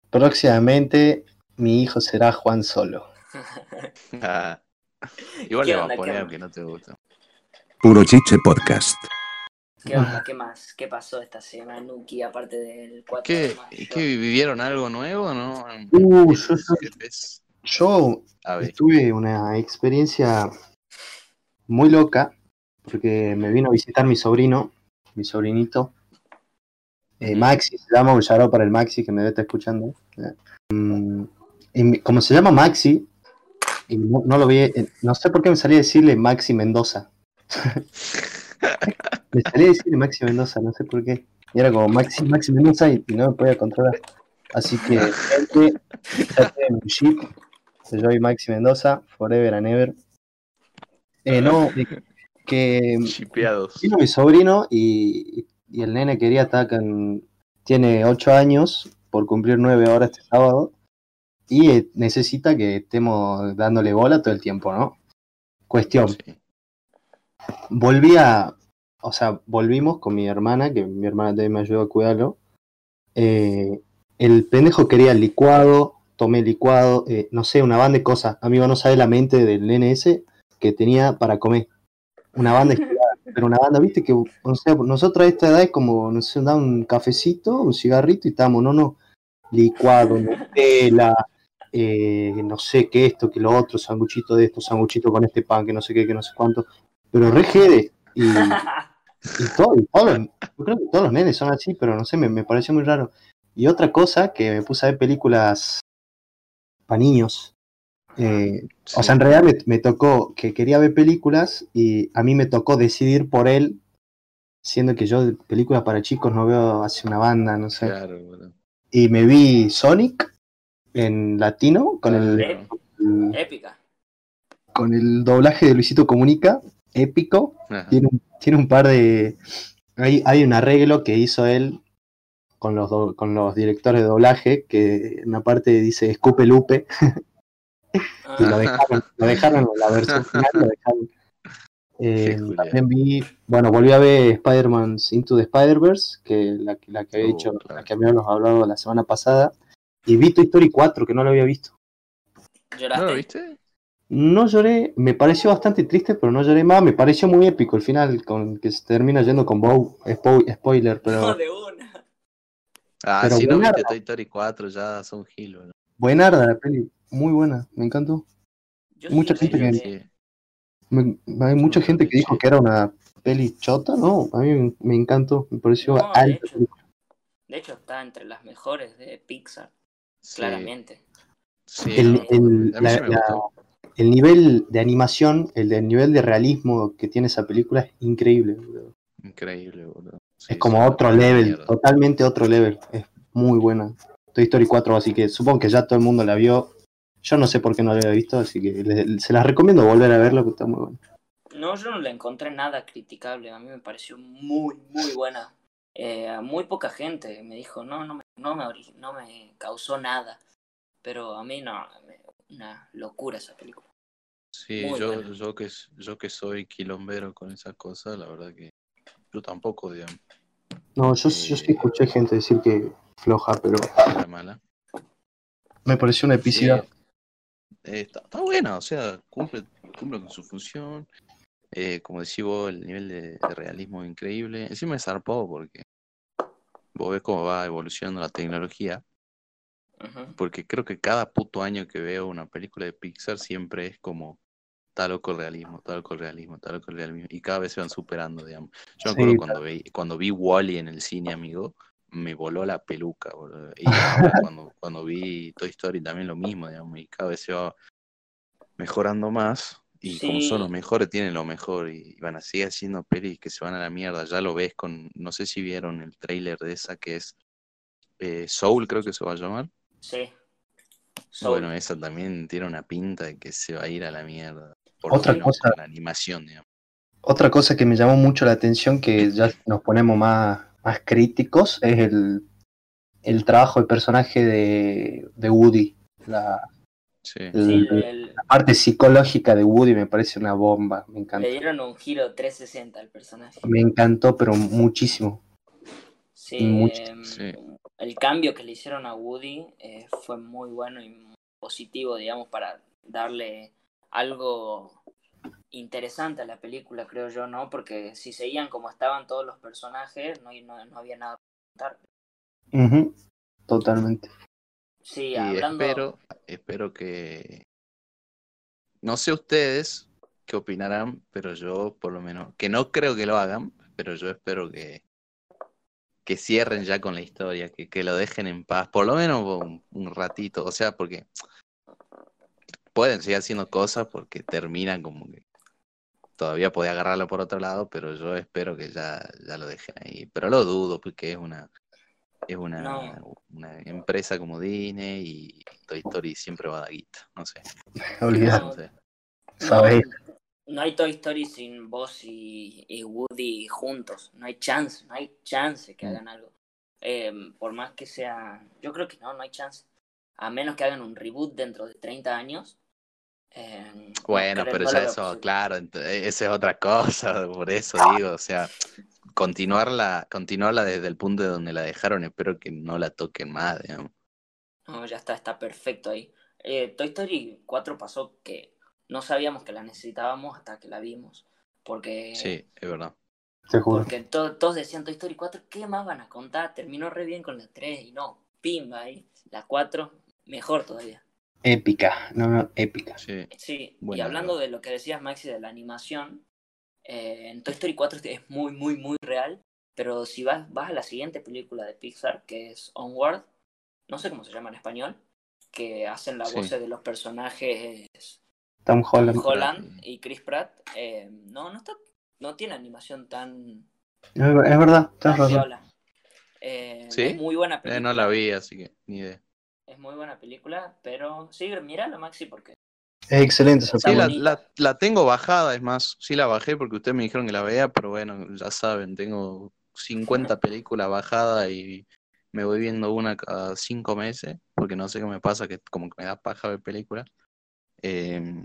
Próximamente, mi hijo será Juan Solo. *laughs* Ah. Igual ¿Qué le va a poner aunque no te gusta. Puro Chiche Podcast. ¿Qué onda? ¿Qué más? ¿Qué pasó esta semana, Nuki, aparte del 4 ¿Qué, de mayo? ¿Qué vivieron algo nuevo, no? Uh, yo, yo- ¿Qué es? yo A ver, tuve una experiencia muy loca porque me vino a visitar mi sobrino, mi sobrinito. Eh. Maxi se llama, un para el Maxi que me estar escuchando. Mm, y mi- como se llama Maxi, y no, no lo vi, eh, no sé por qué me salía a decirle Maxi Mendoza. *laughs* me salía a decirle Maxi Mendoza, no sé por qué. Y era como Maxi, Maxi Mendoza y, y no me podía controlar. Así que, gente, un chip. Yo y Maxi Mendoza, forever and ever. Eh, no, eh, *laughs* que chipeados. vino mi sobrino y, y el nene quería estar con. Tiene 8 años por cumplir 9 horas este sábado y eh, necesita que estemos dándole bola todo el tiempo, ¿no? Cuestión, Sí. volví a. O sea, volvimos con mi hermana, que mi hermana también me ayudó a cuidarlo. Eh, el pendejo quería licuado, tomé licuado, eh, no sé, una banda de cosas. Amigo, no sabe la mente del nene ese que tenía para comer. Una banda de *laughs* pero una banda, viste, que, o sea, nosotros a esta edad es como, no sé, da un cafecito, un cigarrito y estamos, no, no, licuado, Nutella, eh, no sé qué esto, que lo otro, sanguchito de esto, sanguchito con este pan, que no sé qué, que no sé cuánto, pero re jede, y, y *laughs* todo, y todos los- yo creo que todos los nenes son así, pero no sé, me, me pareció muy raro. Y otra cosa, que me puse a ver películas para niños, eh, o sea, en realidad me, me tocó que quería ver películas y a mí me tocó decidir por él, siendo que yo de películas para chicos no veo hace una banda, no sé. Claro, boludo. Y me vi Sonic en latino con el, Claro. el- Épica. con el doblaje de Luisito Comunica, épico. Tiene un, tiene un par de... Hay, hay un arreglo que hizo él con los, do- con los directores de doblaje que en una parte dice escupe lupe *laughs* y lo Ah, dejaron, lo dejaron en la versión *laughs* final, lo dejaron. Eh, también vi, bueno, volví a ver Spider-Man Into the Spider-Verse, que la, la que había Oh, dicho, claro. la que habíamos hablado la semana pasada, y vi Toy Story 4, que no lo había visto. ¿Lloraste? ¿No lo viste? No lloré, me pareció bastante triste, pero no lloré más, me pareció muy épico el final, con que se termina yendo con Bow, spo- spoiler, No, pero de una. Ah, Pero si no viste Toy Story 4 ya son gil, boludo. buenarda la peli, muy buena, me encantó. Yo Mucha sí gente que-. Me- hay mucha gente que dijo que era una peli chota, ¿no? A mí me- me encantó, me pareció No, de alta. hecho. De hecho, está entre las mejores de Pixar, Sí, claramente. sí, El, el- la- la- el nivel de animación, el, del nivel de realismo que tiene esa película es increíble. boludo. Increíble, boludo. Sí, Es como sí, otro level, mierda. totalmente otro level. Es muy buena. Toy Story 4, así que supongo que ya todo el mundo la vio. Yo no sé por qué no lo había visto, así que le- se las recomiendo volver a verlo, que está muy bueno. No, yo no le encontré nada criticable. A mí me pareció muy, muy buena. Eh, a muy poca gente me dijo, no, no me, no me, no me causó nada. Pero a mí no, me- una locura esa película. Sí, Muy yo, buena. yo, que, yo que soy quilombero con esas cosas, la verdad que yo tampoco, digamos, No, yo, yo sí Eh. escuché gente decir que floja, pero mala. me pareció una epicidad. Sí, eh, está, está buena, o sea, cumple, cumple con su función. Eh, como decís vos, el nivel de, de realismo es increíble. Encima es zarpado porque vos ves cómo va evolucionando la tecnología. Porque creo que cada puto año que veo una película de Pixar siempre es como tal loco el realismo, tal loco el realismo, tal loco el realismo. Y cada vez se van superando, digamos. Yo me acuerdo Sí, cuando vi, cuando vi Wally en el cine, amigo, me voló la peluca, boludo. Y *laughs* cuando, cuando vi Toy Story también lo mismo, digamos, y cada vez se va mejorando más. Y como son los mejores, tienen lo mejor. Y van a seguir haciendo pelis que se van a la mierda. Ya lo ves con, no sé si vieron el tráiler de esa que es eh, Soul, creo que se va a llamar. Sí. Soul. Bueno, esa también tiene una pinta de que se va a ir a la mierda. Por Otra lo menos cosa- la animación, digamos. Otra cosa que me llamó mucho la atención, que ya nos ponemos más, más críticos, es el, el trabajo de personaje de, de Woody. La, Sí. el- Sí, la parte psicológica de Woody me parece una bomba, me le encantó. dieron un giro 360 al personaje. Me encantó, pero muchísimo. Sí, Mucho. em, Sí. el cambio que le hicieron a Woody eh, fue muy bueno y muy positivo, digamos, para darle algo interesante a la película, creo yo, ¿no? Porque si seguían como estaban todos los personajes, no, no, no había nada que contar. Totalmente. Sí, Y hablando... espero, espero que. No sé ustedes qué opinarán, pero yo, por lo menos, que no creo que lo hagan, pero yo espero que, que cierren ya con la historia, que, que lo dejen en paz, por lo menos un, un ratito, o sea, porque pueden seguir haciendo cosas porque terminan como que todavía podía agarrarlo por otro lado, pero yo espero que ya, ya lo dejen ahí. Pero lo dudo porque es una es una, No. una empresa como Disney y Toy Story siempre va a dar guita, no sé. *laughs* Olvidate. No sé. No, no hay Toy Story sin Buzz y, y Woody juntos. No hay chance, no hay chance que Mm. hagan algo. Eh, por más que sea. Yo creo que no, no hay chance. A menos que hagan un reboot dentro de 30 años. Eh, no Bueno, pero ya eso, posible. claro, ent- esa es otra cosa, por eso digo, o sea, continuarla, continuarla desde el punto de donde la dejaron, espero que no la toquen más, digamos. No, ya está, está perfecto ahí. Eh, Toy Story 4 pasó que no sabíamos que la necesitábamos hasta que la vimos. Porque, Sí, es verdad. Te juro. porque to- todos decían Toy Story 4, ¿qué más van a contar? Terminó re bien con la 3 y no, pimba ahí. La 4, mejor todavía. Épica, no, no, épica. Sí, Sí, y Buena, hablando de lo que decías, Maxi, de la animación, eh, en Toy Story 4 es muy, muy, muy real. Pero si vas, vas a la siguiente película de Pixar, que es Onward, no sé cómo se llama en español, que hacen la Sí. voz de los personajes Tom Holland. Tom Holland y Chris Pratt, eh, no, no está, no tiene animación tan, Es, ver- es verdad, tan piola. Eh, ¿Sí? Es muy buena Eh, película. no la vi, así que ni idea. Es muy buena película, pero sí, mírala, Maxi, porque Es excelente esa Está Sí, la, película. bonita. la, la tengo bajada, es más, sí la bajé porque ustedes me dijeron que la vea, pero bueno, ya saben, tengo 50 *laughs* películas bajadas y me voy viendo una cada cinco meses, porque no sé qué me pasa, que como que me da paja ver películas. Eh,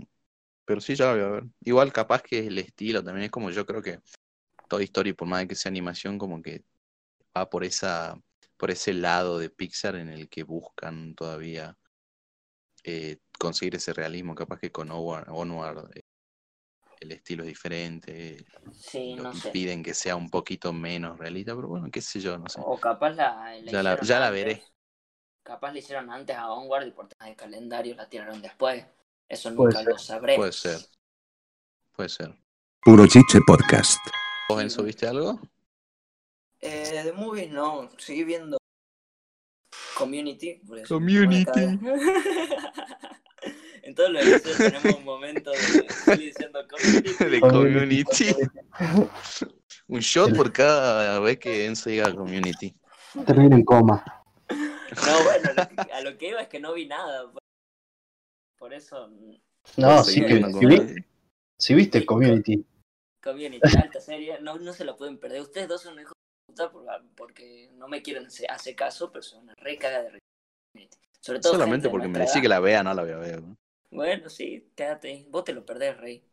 pero sí, ya la voy a ver. Igual capaz que el estilo también es como yo creo que Toy Story, por más de que sea animación, como que va por esa, por ese lado de Pixar en el que buscan todavía eh, conseguir ese realismo. Capaz que con Onward, Onward, eh, el estilo es diferente, sí, lo- no sé. piden que sea un poquito menos realista, pero bueno, qué sé yo, no sé. O capaz la, la Ya la- ya veré. Capaz la hicieron antes a Onward y por temas de calendario la tiraron después. Eso nunca lo sabré. Puede ser. Puede ser. Puro Chiche Podcast. ¿Vos, Enzo, viste algo? Eh, de movies no, seguí viendo Community. por eso Community. *laughs* en todos los episodios tenemos un momento de seguir diciendo Community. *laughs* De Community. *laughs* Un shot por cada vez que Enzo diga Community. Termina en coma. No, bueno, a lo que iba es que no vi nada. Por eso, No, sí que si, vi- si viste community. Community, alta serie, no, no se la pueden perder. Ustedes dos son hijos puta por- porque no me quieren hacer, caso, pero son una re caga de risa. Sobre todo Solamente gente de porque me decís que la vea, no la voy a ver. ¿no? Bueno, sí, quédate. Vos te lo perdés, rey.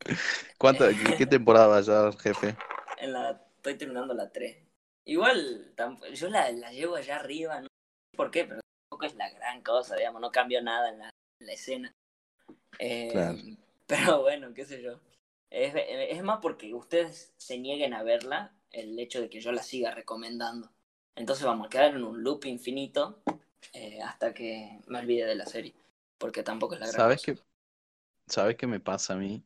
*laughs* ¿Cuánta, qué, *laughs* temporada va ya, jefe? En la, estoy terminando la 3. Igual, yo la, la llevo allá arriba, no sé por qué, pero tampoco es la gran cosa, digamos, no cambió nada en la, en la escena. Eh, Claro. *laughs* Pero bueno, qué sé yo. Es, es más porque ustedes se nieguen a verla, el hecho de que yo la siga recomendando. Entonces vamos a quedar en un loop infinito eh, hasta que me olvide de la serie. Porque tampoco es la gran ¿Sabes cosa. qué, ¿Sabes qué me pasa a mí?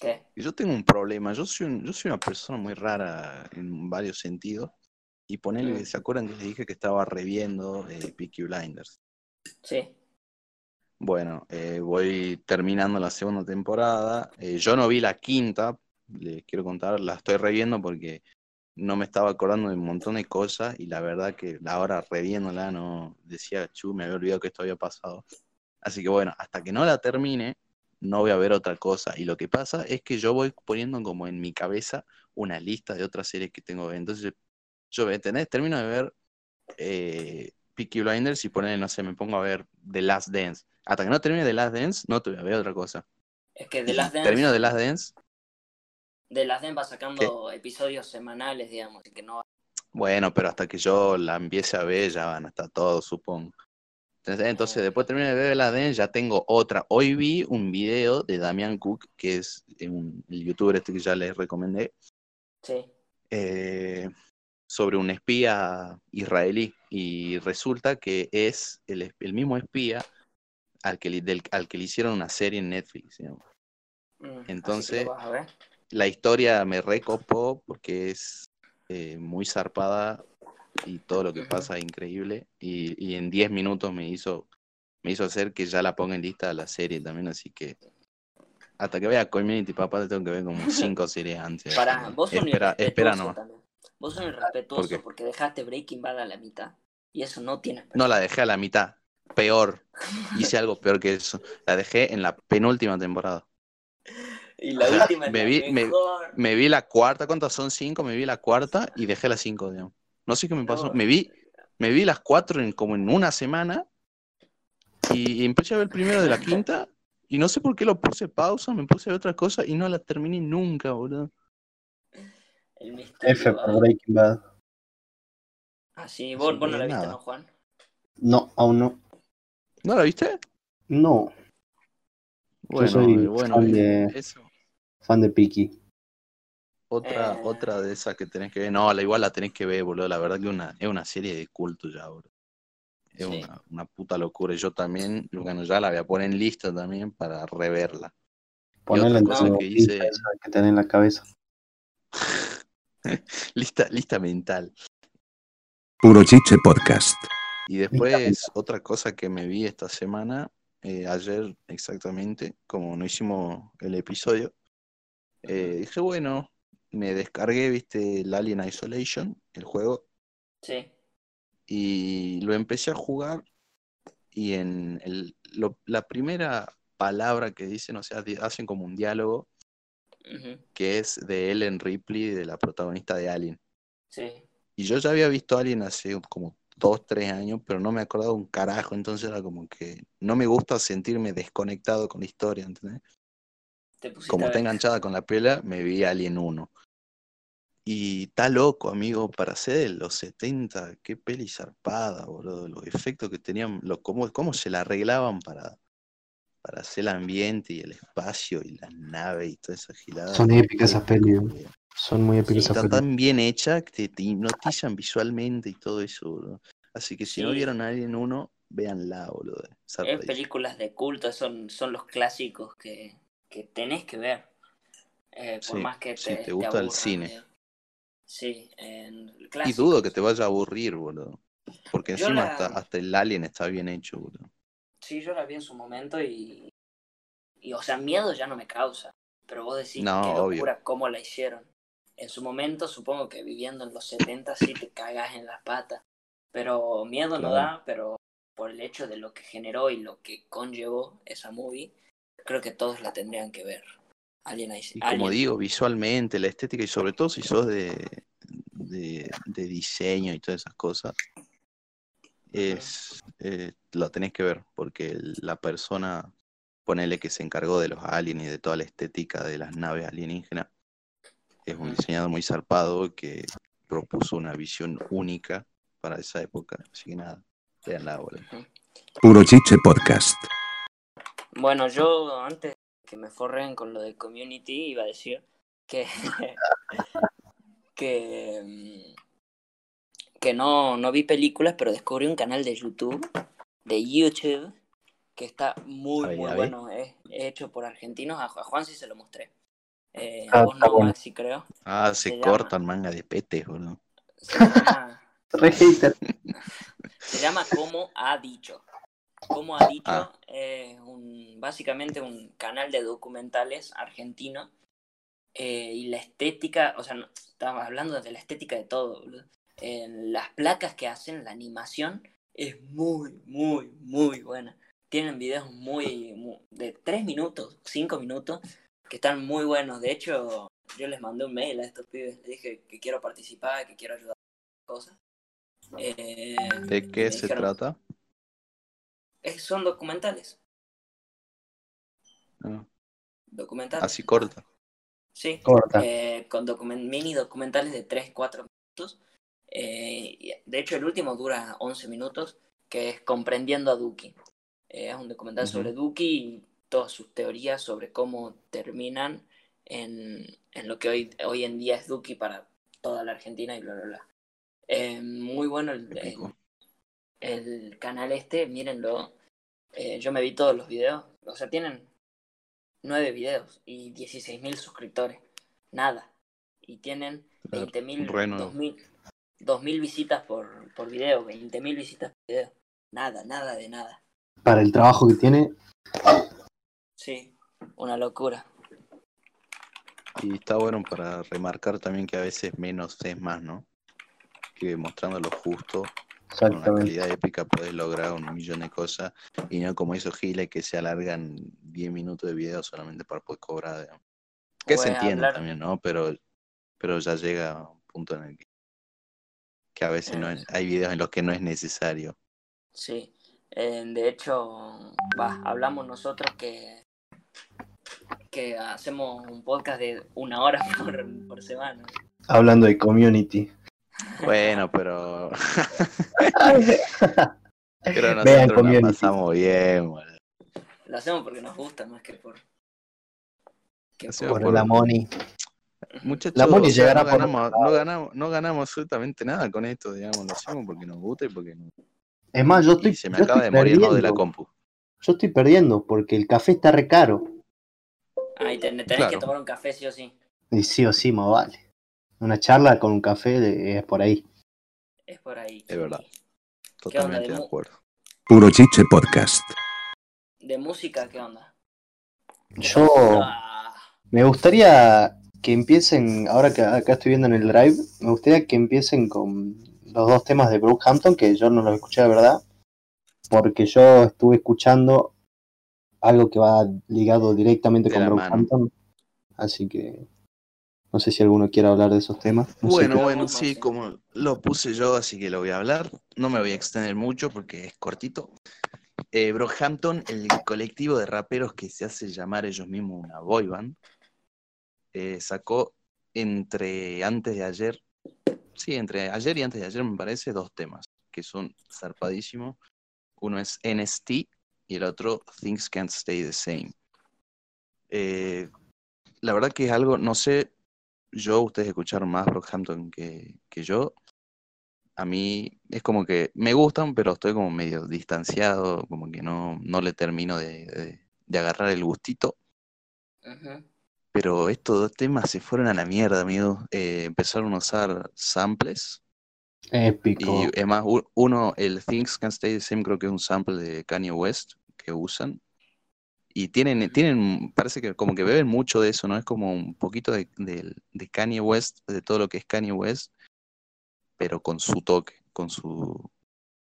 ¿Qué? Yo tengo un problema. Yo soy, un- yo soy una persona muy rara en varios sentidos. Y ponele, Mm. ¿se acuerdan que les dije que estaba reviendo eh, Peaky Blinders? Sí. Bueno, eh, voy terminando la segunda temporada. Eh, yo no vi la quinta, les quiero contar, la estoy reviendo porque no me estaba acordando de un montón de cosas y la verdad que ahora reviéndola no decía, chu, me había olvidado que esto había pasado. Así que bueno, hasta que no la termine, no voy a ver otra cosa. Y lo que pasa es que yo voy poniendo como en mi cabeza una lista de otras series que tengo. Entonces, yo, ¿entendés? Termino de ver eh, Peaky Blinders y poner, no sé, me pongo a ver The Last Dance. Hasta que no termine The Last Dance, no te voy a ver otra cosa. Es que The Last Dance. Termino The Last Dance, The Last Dance va sacando episodios semanales, digamos, que no bueno, pero hasta que yo la empiece a ver ya van a estar todos, supongo. Entonces, entonces, después termino de ver Last Dance, ya tengo otra. Hoy vi un video de Damian Cook, que es eh, un, el youtuber este que ya les recomendé, Sí. eh, sobre un espía israelí. Y resulta que es el, el mismo espía al que, le- del- al que le hicieron una serie en Netflix. digamos. Mm, Entonces- vas a ver. La historia me recopó porque es eh, muy zarpada y todo lo que pasa es increíble. Y, y en 10 minutos me hizo, me hizo hacer que ya la ponga en lista la serie también. Así que hasta que vea Community, papá, tengo que ver como 5 series antes. Para, vos sos espera, espera nomás. también. Vos sos un irrespetuoso ¿Por porque dejaste Breaking Bad a la mitad. Y eso no tiene No, la dejé a la mitad. Peor. Hice *laughs* algo peor que eso. La dejé en la penúltima temporada. Y la última me vi- me-. Me vi la cuarta, ¿cuántas son? Cinco, me vi la cuarta y dejé las cinco, digamos. No sé qué me pasó. No. Me vi, me vi las cuatro en, como en una semana y, y empecé a ver el primero de la quinta y no sé por qué lo puse pausa, me puse a ver otra cosa y no la terminé nunca, boludo. El misterio. F por Breaking Bad. Ah, sí, vos, vos no la viste, nada. ¿no, Juan? No, aún no. ¿No la viste? No, Bueno, soy bueno, fan de- eso. Fan de Piki. Otra, Eh. otra de esas que tenés que ver. No, la igual la tenés que ver, boludo. La verdad que una, es una serie de culto ya, boludo. Es Sí. una, una puta locura. Y Yo también, bueno, ya la voy a poner en lista también para reverla. Ponerla en tu que lista hice- esa que tenés en la cabeza. *laughs* lista, lista mental. Puro Chiche Podcast. Y después, otra cosa que me vi esta semana, eh, ayer exactamente, como no hicimos el episodio, eh, dije, bueno, me descargué, viste, el Alien Isolation, el juego, Sí. y lo empecé a jugar y en el, lo- la primera palabra que dicen, o sea, hacen como un diálogo que es de Ellen Ripley, de la protagonista de Alien. Sí. Y yo ya había visto Alien hace como dos, tres años, pero no me acordaba un carajo, entonces era como que no me gusta sentirme desconectado con la historia, ¿entendés? Te pusiste Como a está enganchada con la pela, me vi Alien 1. Y está loco, amigo, para ser de los 70, qué peli zarpada, boludo. Los efectos que tenían, lo, cómo, cómo se la arreglaban para, para hacer el ambiente y el espacio y las naves y toda esa gilada. Son épicas esas pelis. Boludo. Son muy épicas Sí, esas Está pelis. tan bien hecha que te, te hipnotizan visualmente y todo eso, boludo. Así que si no vieron Alien 1, véanla, boludo. Es películas de culto, son, son los clásicos que, que tenés que ver. Eh, por Sí, más que si te, el cine. de- Sí, en Y clásicos. dudo que te vaya a aburrir, boludo. Porque Yo encima la- hasta, hasta el Alien está bien hecho, boludo. Sí, yo la vi en su momento y, y, o sea, miedo ya no me causa. Pero vos decís, No, qué obvio. locura, cómo la hicieron. En su momento, supongo que viviendo en los 70 sí te cagas en las patas. Pero miedo no da, pero por el hecho de lo que generó y lo que conllevó esa movie, creo que todos la tendrían que ver. Alien Ice- Y como Alien. digo, visualmente, la estética y sobre todo si sos de, de, de diseño y todas esas cosas, es eh, lo tenés que ver, porque la persona, ponele que se encargó de los aliens y de toda la estética de las naves alienígenas, es un diseñador muy zarpado que propuso una visión única para esa época. Así que nada, vean la bola. Puro Chiche Podcast. Bueno, yo antes que me forren con lo de community iba a decir que *laughs* que mm, que no, no vi películas, pero descubrí un canal de YouTube, de YouTube, que está muy, muy bueno. Es hecho por argentinos. A, a Juan sí se lo mostré. Eh, Ah, a vos está no, bueno. Maxi, creo. Ah, Se se llama- cortan manga de petes, boludo. Se llama, *laughs* *laughs* se llama Como ha dicho. Como ha dicho, Ah. es un, básicamente un canal de documentales argentino. eh, y la estética, o sea, no, estaba hablando de la estética de todo. Eh, las placas que hacen, la animación, es muy, muy, muy buena. Tienen videos muy, muy- de 3 minutos, 5 minutos, que están muy buenos. De hecho, yo les mandé un mail a estos pibes, les dije que quiero participar, que quiero ayudar a cosas. Eh, ¿De qué me se dijeron, trata? "Es- son documentales. Ah, Documentales. así corta. Sí. Corta. eh, con documen- mini documentales de 3, 4 minutos. Eh, de hecho, el último dura 11 minutos, que es Comprendiendo a Duki. Eh, es un documental sobre Duki y todas sus teorías sobre cómo terminan en, en lo que hoy, hoy en día es Duki para toda la Argentina y bla, bla, bla. Eh, muy bueno el. El canal este, mírenlo. Eh, yo me vi todos los videos. O sea, tienen nueve videos y 16.000 suscriptores. Nada. Y tienen Claro, 20.000, re nuevo. 2.000 2.000 visitas por, por video, 20.000 visitas por video. Nada, nada de nada. Para el trabajo que tiene, Sí, una locura. Y está bueno para remarcar también que a veces menos es más, ¿no? Que mostrando lo justo, con una calidad épica podés lograr un millón de cosas y no como esos giles que se alargan 10 minutos de video solamente para poder cobrar. digamos. Que se entiende hablar- también, ¿no? Pero, pero ya llega un punto en el que, que a veces no es- hay videos en los que no es necesario. Sí. Eh, de hecho, hablamos nosotros que, que hacemos un podcast de una hora *laughs* por, por semana. Hablando de community. Bueno, pero, *laughs* pero Vean nosotros la community. pasamos bien, boludo. Lo hacemos porque nos gusta más que por. Que Por por- la money. Muchachos, La Moni o sea, llegará no, por ganamos, no, ganamos, no ganamos absolutamente nada con esto, digamos, lo hacemos porque nos gusta y porque no. Es más, yo estoy, Y se me yo acaba de estoy morir de la compu. Yo estoy perdiendo porque el café está re caro. Ay, ten- tenés Claro. que tomar un café sí o sí. Y sí o sí, más vale. Una charla con un café de- es por ahí. Es por ahí. Es verdad. Totalmente de acuerdo. Puro Chiche Podcast. De música, ¿qué onda? Yo Ah, me gustaría que empiecen, ahora que acá estoy viendo en el drive, me gustaría que empiecen con los dos temas de Brookhampton, que yo no los escuché de verdad, porque yo estuve escuchando algo que va ligado directamente De con. Brookhampton, así que no sé si alguno quiere hablar de esos temas. No Bueno, qué- bueno, sí, como lo puse yo, así que lo voy a hablar. No me voy a extender mucho porque es cortito. Eh, Brockhampton, el colectivo de raperos que se hace llamar ellos mismos una boy band, eh, sacó entre antes de ayer, sí, entre ayer y antes de ayer me parece, dos temas que son zarpadísimos. Uno es NST y el otro Things Can't Stay the Same. Eh, la verdad que es algo, no sé, yo, ustedes escucharon más Brockhampton que, que yo. A mí es como que me gustan, pero estoy como medio distanciado, como que no, no le termino de, de- de agarrar el gustito. Pero estos dos temas se fueron a la mierda, amigos. Eh, empezaron a usar samples. Épico. Y es más, u- uno, el Things Can Stay the Same, creo que es un sample de Kanye West que usan. Y tienen, tienen, parece que como que beben mucho de eso, ¿no? Es como un poquito de, de- de Kanye West, de todo lo que es Kanye West, pero con su toque, con su...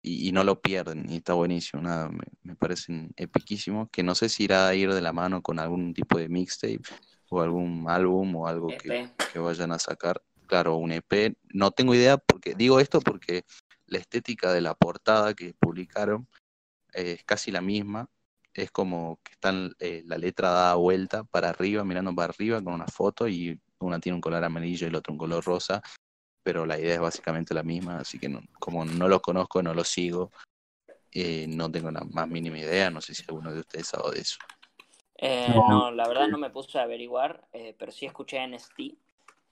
y, y no lo pierden, y está buenísimo, nada, me, me parecen epiquísimos, que no sé si irá a ir de la mano con algún tipo de mixtape o algún álbum o algo que, EP. que vayan a sacar. Claro, un EP, no tengo idea, porque digo esto porque la estética de la portada que publicaron eh, es casi la misma, es como que están eh, la letra dada vuelta para arriba, mirando para arriba con una foto y una tiene un color amarillo y el otro un color rosa, pero la idea es básicamente la misma, así que no- como no los conozco, no los sigo, eh, no tengo la más mínima idea, no sé si alguno de ustedes sabe de eso. Eh, No. no, la verdad no me puse a averiguar, eh, pero sí escuché NST.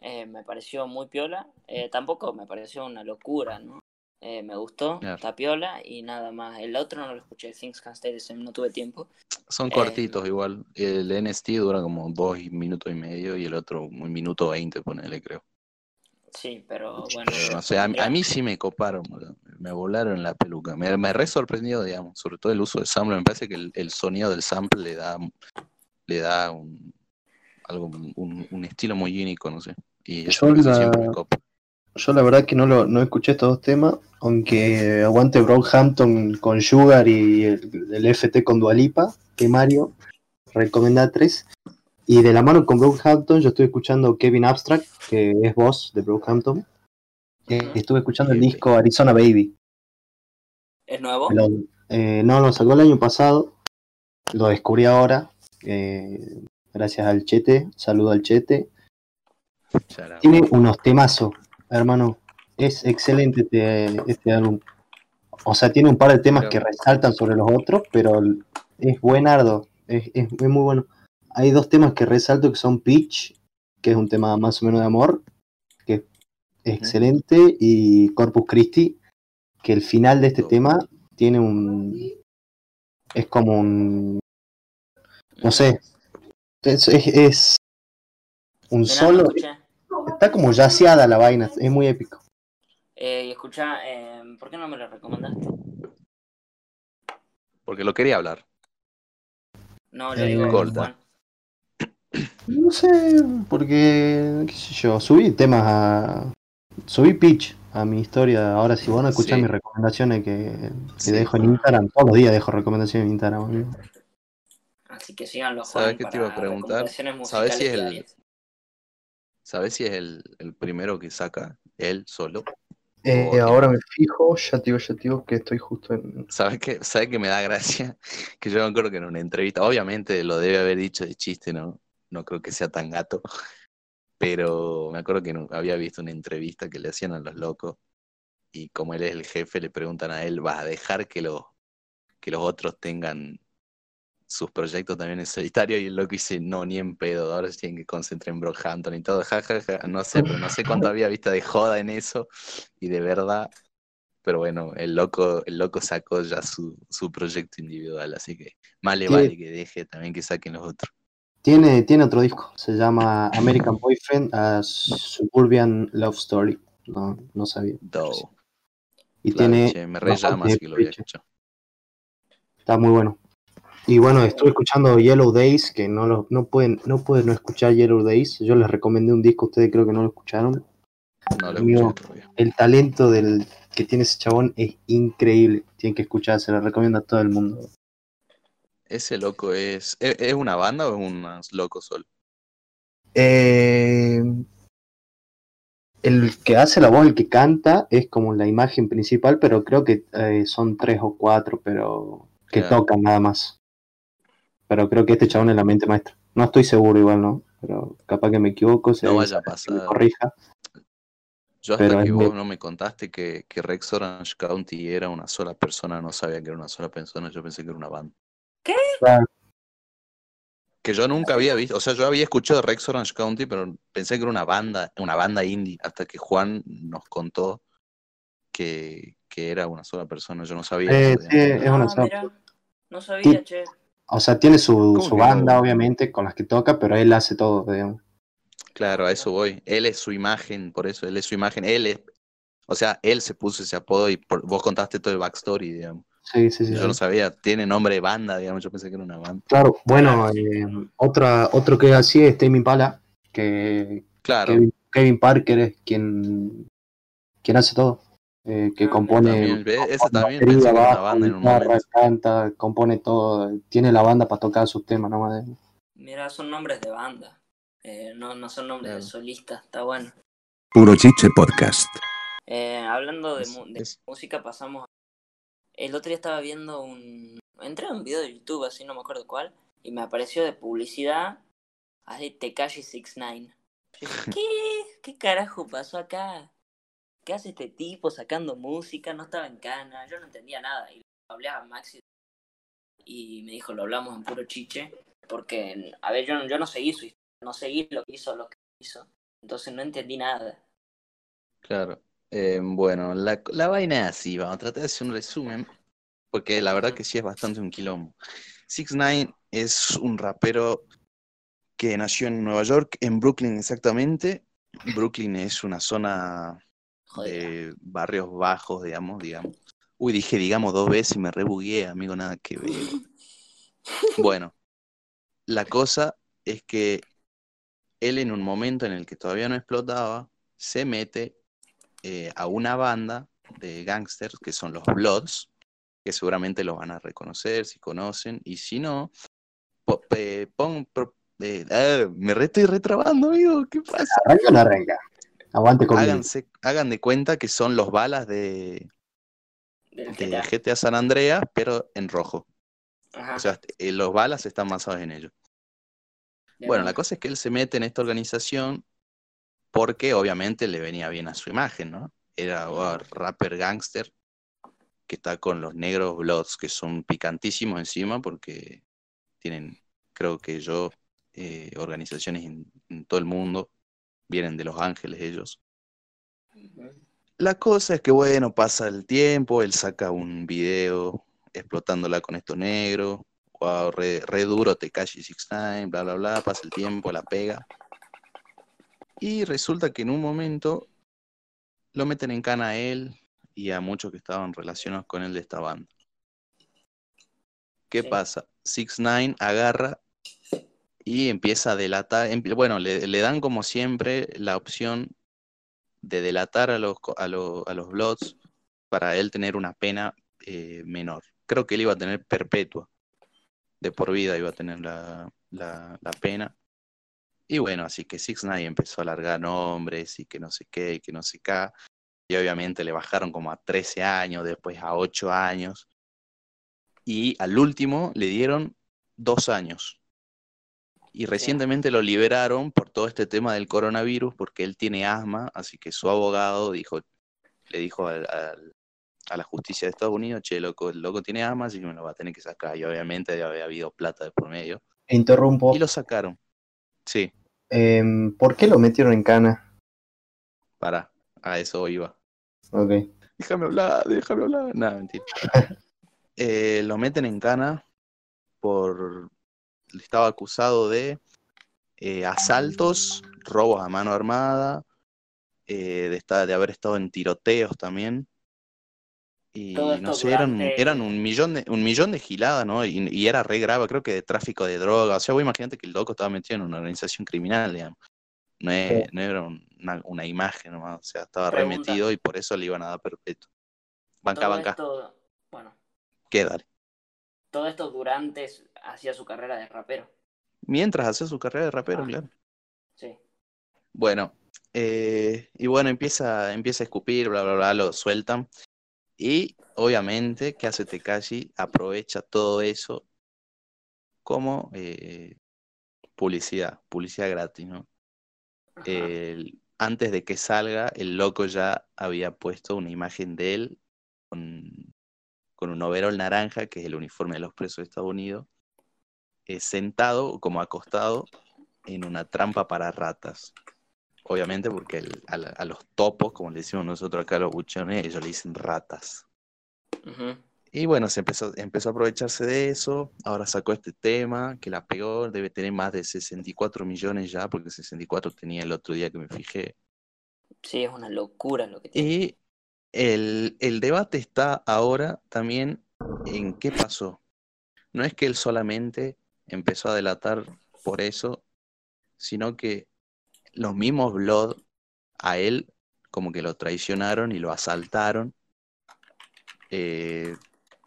eh, me pareció muy piola. eh, tampoco me pareció una locura, ¿no? Eh, me gustó, Claro. está piola y nada más. El otro no lo escuché, Things Can Stay the Same, no tuve tiempo. Son Eh, cortitos igual, el NST dura como dos minutos y medio y el otro un minuto veinte, ponele creo. Sí, pero bueno. Pero a, a mí sí me coparon, me volaron la peluca. Me, me re sorprendió, digamos, sobre todo el uso del sample. Me parece que el, el sonido del sample le da, le da un, algo, un, un estilo muy único, no sé. Y eso la- siempre me copa. Yo la verdad que no lo no escuché estos dos temas, aunque aguante Brockhampton con Sugar y el, el FT con Dualipa, que Mario recomienda tres. Y de la mano con Brockhampton yo estoy escuchando Kevin Abstract, que es voz de Brockhampton. Eh, estuve escuchando el disco Arizona Baby. ¿Es nuevo? Lo- eh, no, lo sacó el año pasado. Lo descubrí ahora. eh, gracias al Chete. Saludo al Chete. Tiene unos temazos, hermano. Es excelente este, este álbum. O sea, tiene un par de temas Pero- que resaltan sobre los otros, pero es buenardo. Es, es, es muy bueno. Hay dos temas que resalto que son Peach, que es un tema más o menos de amor, que es excelente, y Corpus Christi, que el final de este tema tiene un. Es como un. No sé. Es, es, es un solo. escuché. Está como yaceada la vaina, es muy épico. Eh, y escucha, eh, ¿por qué no me lo recomendaste? Porque lo quería hablar. No, yo Eh, digo, corta. Juan. No sé, porque, qué sé yo, subí temas a... Subí pitch a mi historia. Ahora, si vos no escuchás Sí. mis recomendaciones que, que Sí. dejo en Instagram, todos los días dejo recomendaciones en Instagram. Así que síganlo, ¿Sabes Juan, qué te iba a preguntar? ¿Sabes si es el- diarias. ¿Sabes si es el, el primero que saca él solo? Eh, ahora me fijo, ya te digo, ya te digo que estoy justo en... ¿Sabes qué? ¿Sabes qué me da gracia? *laughs* Que yo me acuerdo que en una entrevista, obviamente lo debe haber dicho de chiste, ¿no? No creo que sea tan gato, *laughs* pero me acuerdo que no- había visto una entrevista que le hacían a los locos y como él es el jefe, le preguntan a él, ¿vas a dejar que los, que los otros tengan sus proyectos también en solitario? Y el loco dice, no, ni en pedo, ahora se tienen que concentrar en Brockhampton y todo, ja, ja, ja. No sé, pero no sé cuánto había visto de joda en eso y de verdad pero bueno, el loco, el loco sacó ya su, su proyecto individual, así que más le vale que deje también que saquen los otros. Tiene, tiene otro disco, se llama American Boyfriend, a Suburban Love Story. No, no sabía. Do. Y Claro, tiene... che, me re llama, bastante así que lo voy a fecha. escuchar. Está muy bueno. Y bueno, estuve escuchando Yellow Days, que no lo, no pueden, no pueden no escuchar Yellow Days. Yo les recomendé un disco, ustedes creo que no lo escucharon. No lo Amigo. escuché. El talento del que tiene ese chabón es increíble. Tienen que escuchar, se lo recomiendo a todo el mundo. Ese loco es, ¿es, es una banda o es un loco solo? Eh, el que hace la voz, el que canta, es como la imagen principal, pero creo que eh, son tres o cuatro, pero que Claro. tocan nada más. Pero creo que este chabón es la mente maestra. No estoy seguro igual, ¿no? Pero capaz que me equivoco, se No vaya a que me pasar. corrija. Yo hasta Pero que vos no me contaste que, que Rex Orange County era una sola persona, no sabía que era una sola persona, yo pensé que era una banda. Claro. Que yo nunca había visto, o sea, yo había escuchado Rex Orange County, pero pensé que era una banda, una banda indie, hasta que Juan nos contó que, que era una sola persona, yo no sabía. Eh, sí, es una Ah, sola no sabía, che. O sea, tiene su, ¿Cómo su banda, no? obviamente, con las que toca, pero él hace todo, digamos. Claro, a eso voy. Él es su imagen, por eso, él es su imagen, él es, o sea, él se puso ese apodo y por- vos contaste todo el backstory, digamos. Sí, sí, sí. Yo sí. no sabía, tiene nombre de banda, digamos, yo pensé que era una banda. Claro, bueno, eh, otra, otro que así es Tame Impala, que Claro, Kevin, Kevin Parker es quien, quien hace todo. Eh, que Ah, compone También, esa también batería, bajo, banda en un guitarra, canta, compone todo, tiene la banda para tocar sus temas nomás. Mira, son nombres de banda. Eh, no, no son nombres de Claro. solista, está bueno. Puro Chiche Podcast. Eh, hablando de, mu- de es- música, pasamos. El otro día estaba viendo un. Entré a un video de YouTube, así no me acuerdo cuál, y me apareció de publicidad así Tekashi 69. Yo dije, *laughs* ¿qué? ¿Qué carajo pasó acá? ¿Qué hace este tipo sacando música? No estaba en cana, yo no entendía nada. Y hablé a Maxi y me dijo, lo hablamos en puro chiche, porque, a ver, yo, no- seguí su historia, no seguí lo que hizo, lo que hizo. Entonces no entendí nada. Claro. Eh, bueno, la, la vaina es así, vamos a tratar de hacer un resumen, porque la verdad que sí es bastante un quilombo. 6 9 es un rapero que nació en Nueva York, en Brooklyn exactamente. Brooklyn es una zona Joder. de barrios bajos, digamos, digamos. Uy, dije digamos dos veces y me rebugué, amigo, nada que ver. *laughs* Bueno, la cosa es que él en un momento en el que todavía no explotaba, se mete eh, a una banda de gangsters que son los Bloods, que seguramente los van a reconocer si conocen, y si no, po- eh, pon, pro- eh, ah, me re estoy retrabando, amigo, ¿qué pasa? ¿Arranca o no arranca? Aguante conmigo. Háganse, hagan de cuenta que son los balas de, de GTA. GTA San Andreas, pero en rojo. Ajá. O sea, eh, los balas están basados en ellos. de Bueno, la cosa es que él se mete en esta organización porque obviamente le venía bien a su imagen, ¿no? Era oh, rapper gangster que está con los negros Bloods, que son picantísimos encima porque tienen, creo que yo, eh, organizaciones en, en todo el mundo, vienen de Los Ángeles ellos. La cosa es que, bueno, pasa el tiempo, él saca un video explotándola con estos negros, wow, re, re duro, Tekashi 69, bla, bla, bla, pasa el tiempo, la pega. Y resulta que en un momento lo meten en cana a él y a muchos que estaban relacionados con él de esta banda. ¿Qué Sí. pasa? 69 agarra y empieza a delatar, bueno, le, dan como siempre la opción de delatar a los, a los, a los Bloods para él tener una pena eh, menor. Creo que él iba a tener perpetua, de por vida iba a tener la, la, pena. Y bueno, así que Six Nine empezó a largar nombres y que no sé qué, y que no sé qué. Y obviamente le bajaron como a 13 años, después a 8 años. Y al último le dieron dos años. Y recientemente lo liberaron por todo este tema del coronavirus, porque él tiene asma, así que su abogado dijo, le dijo al- al- a la justicia de Estados Unidos, che, loco, el loco tiene asma, así que me lo va a tener que sacar. Y obviamente había habido plata de por medio. Interrumpo. Y lo sacaron. Sí, Em, ¿Por qué lo metieron en cana? para, a eso iba. Ok. Déjame hablar, déjame hablar. Nada, mentira. *laughs* Eh, lo meten en cana por. Estaba acusado de eh, asaltos, robos a mano armada, eh, de, estar, de haber estado en tiroteos también. Y no sé, eran, eran un millón de, un millón de giladas, ¿no? Y, y era re grave, creo que de tráfico de droga. O sea, vos imagínate que el loco estaba metido en una organización criminal, digamos. No, es- no era un- una, una imagen nomás, o sea, estaba Pregunta. remetido y por eso le iban a dar perpetuo. Banca, todo banca. esto, bueno, ¿Qué, dale? todo esto durante hacía su carrera de rapero. Mientras hacía su carrera de rapero, Ah. claro. Sí. Bueno, eh, y bueno, empieza, empieza a escupir, bla, bla, bla, lo sueltan. Y obviamente, ¿qué hace Tekashi? Aprovecha todo eso como eh, publicidad, publicidad gratis, ¿no? El- antes de que salga, el loco ya había puesto una imagen de él con, con un overol naranja, que es el uniforme de los presos de Estados Unidos, eh, sentado, como acostado, en una trampa para ratas. Obviamente porque el- a, la- a los topos, como le decimos nosotros acá a los buchones, ellos le dicen ratas. Y bueno, se empezó, empezó a aprovecharse de eso. Ahora sacó este tema que la pegó. Debe tener más de 64 millones ya, porque 64 tenía el otro día que me fijé. Sí, es una locura lo que tiene. Y el, el debate está ahora también en qué pasó. No es que él solamente empezó a delatar por eso, sino que los mismos Blood a él como que lo traicionaron y lo asaltaron. Eh,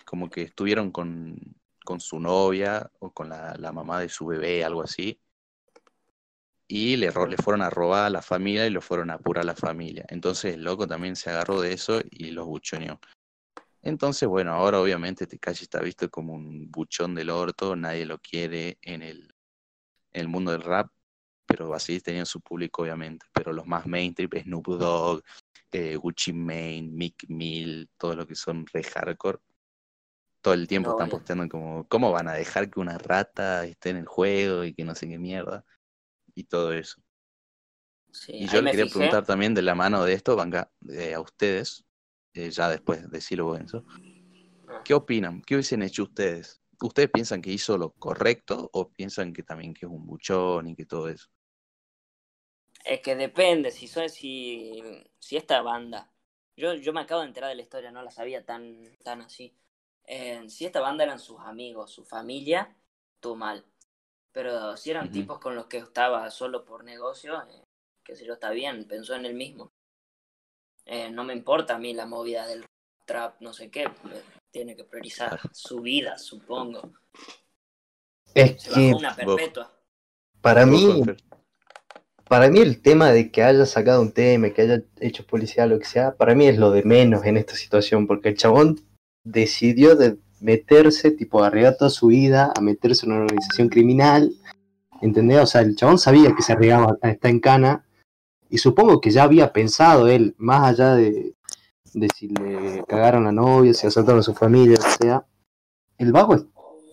como que estuvieron con, con su novia o con la, la mamá de su bebé, algo así. Y le, le fueron a robar a la familia y lo fueron a apurar a la familia. Entonces el loco también se agarró de eso y los buchoneó. Entonces, bueno, ahora obviamente Tekashi está visto como un buchón del orto, nadie lo quiere en el, en el mundo del rap, pero así tenía su público obviamente. Pero los más mainstream, Snoop Dogg, eh, Gucci Mane, Mick Mill, todo lo que son re hardcore, todo el tiempo están posteando como, ¿cómo van a dejar que una rata esté en el juego y que no sé qué mierda? Y todo eso. Sí, Y yo le quería fijé. preguntar también de la mano de esto, venga, eh, a ustedes, eh, ya después vos, Enzo. Ah. ¿Qué opinan? ¿Qué hubiesen hecho ustedes? ¿Ustedes piensan que hizo lo correcto o piensan que también que es un buchón y que todo eso? Es que depende, si son, si, si esta banda, yo, yo me acabo de enterar de la historia, no la sabía tan, tan así. Eh, si esta banda eran sus amigos, su familia, todo mal. Pero si eran tipos con los que estaba solo por negocio, eh, qué sé yo, está bien, pensó en él mismo. Eh, no me importa a mí la movida del trap, no sé qué, eh, tiene que priorizar su vida, supongo. Es Se que una perpetua. para ¿Vos, mí, para mí el tema de que haya sacado un tema, que haya hecho policía, lo que sea, para mí es lo de menos en esta situación, porque el chabón decidió de meterse, tipo, a arriesgar toda su vida, a meterse en una organización criminal, ¿entendés? O sea, el chabón sabía que se arriesgaba a estar en cana, y supongo que ya había pensado él, más allá de, de si le cagaron a la novia, si asaltaron a su familia, o sea, el vago,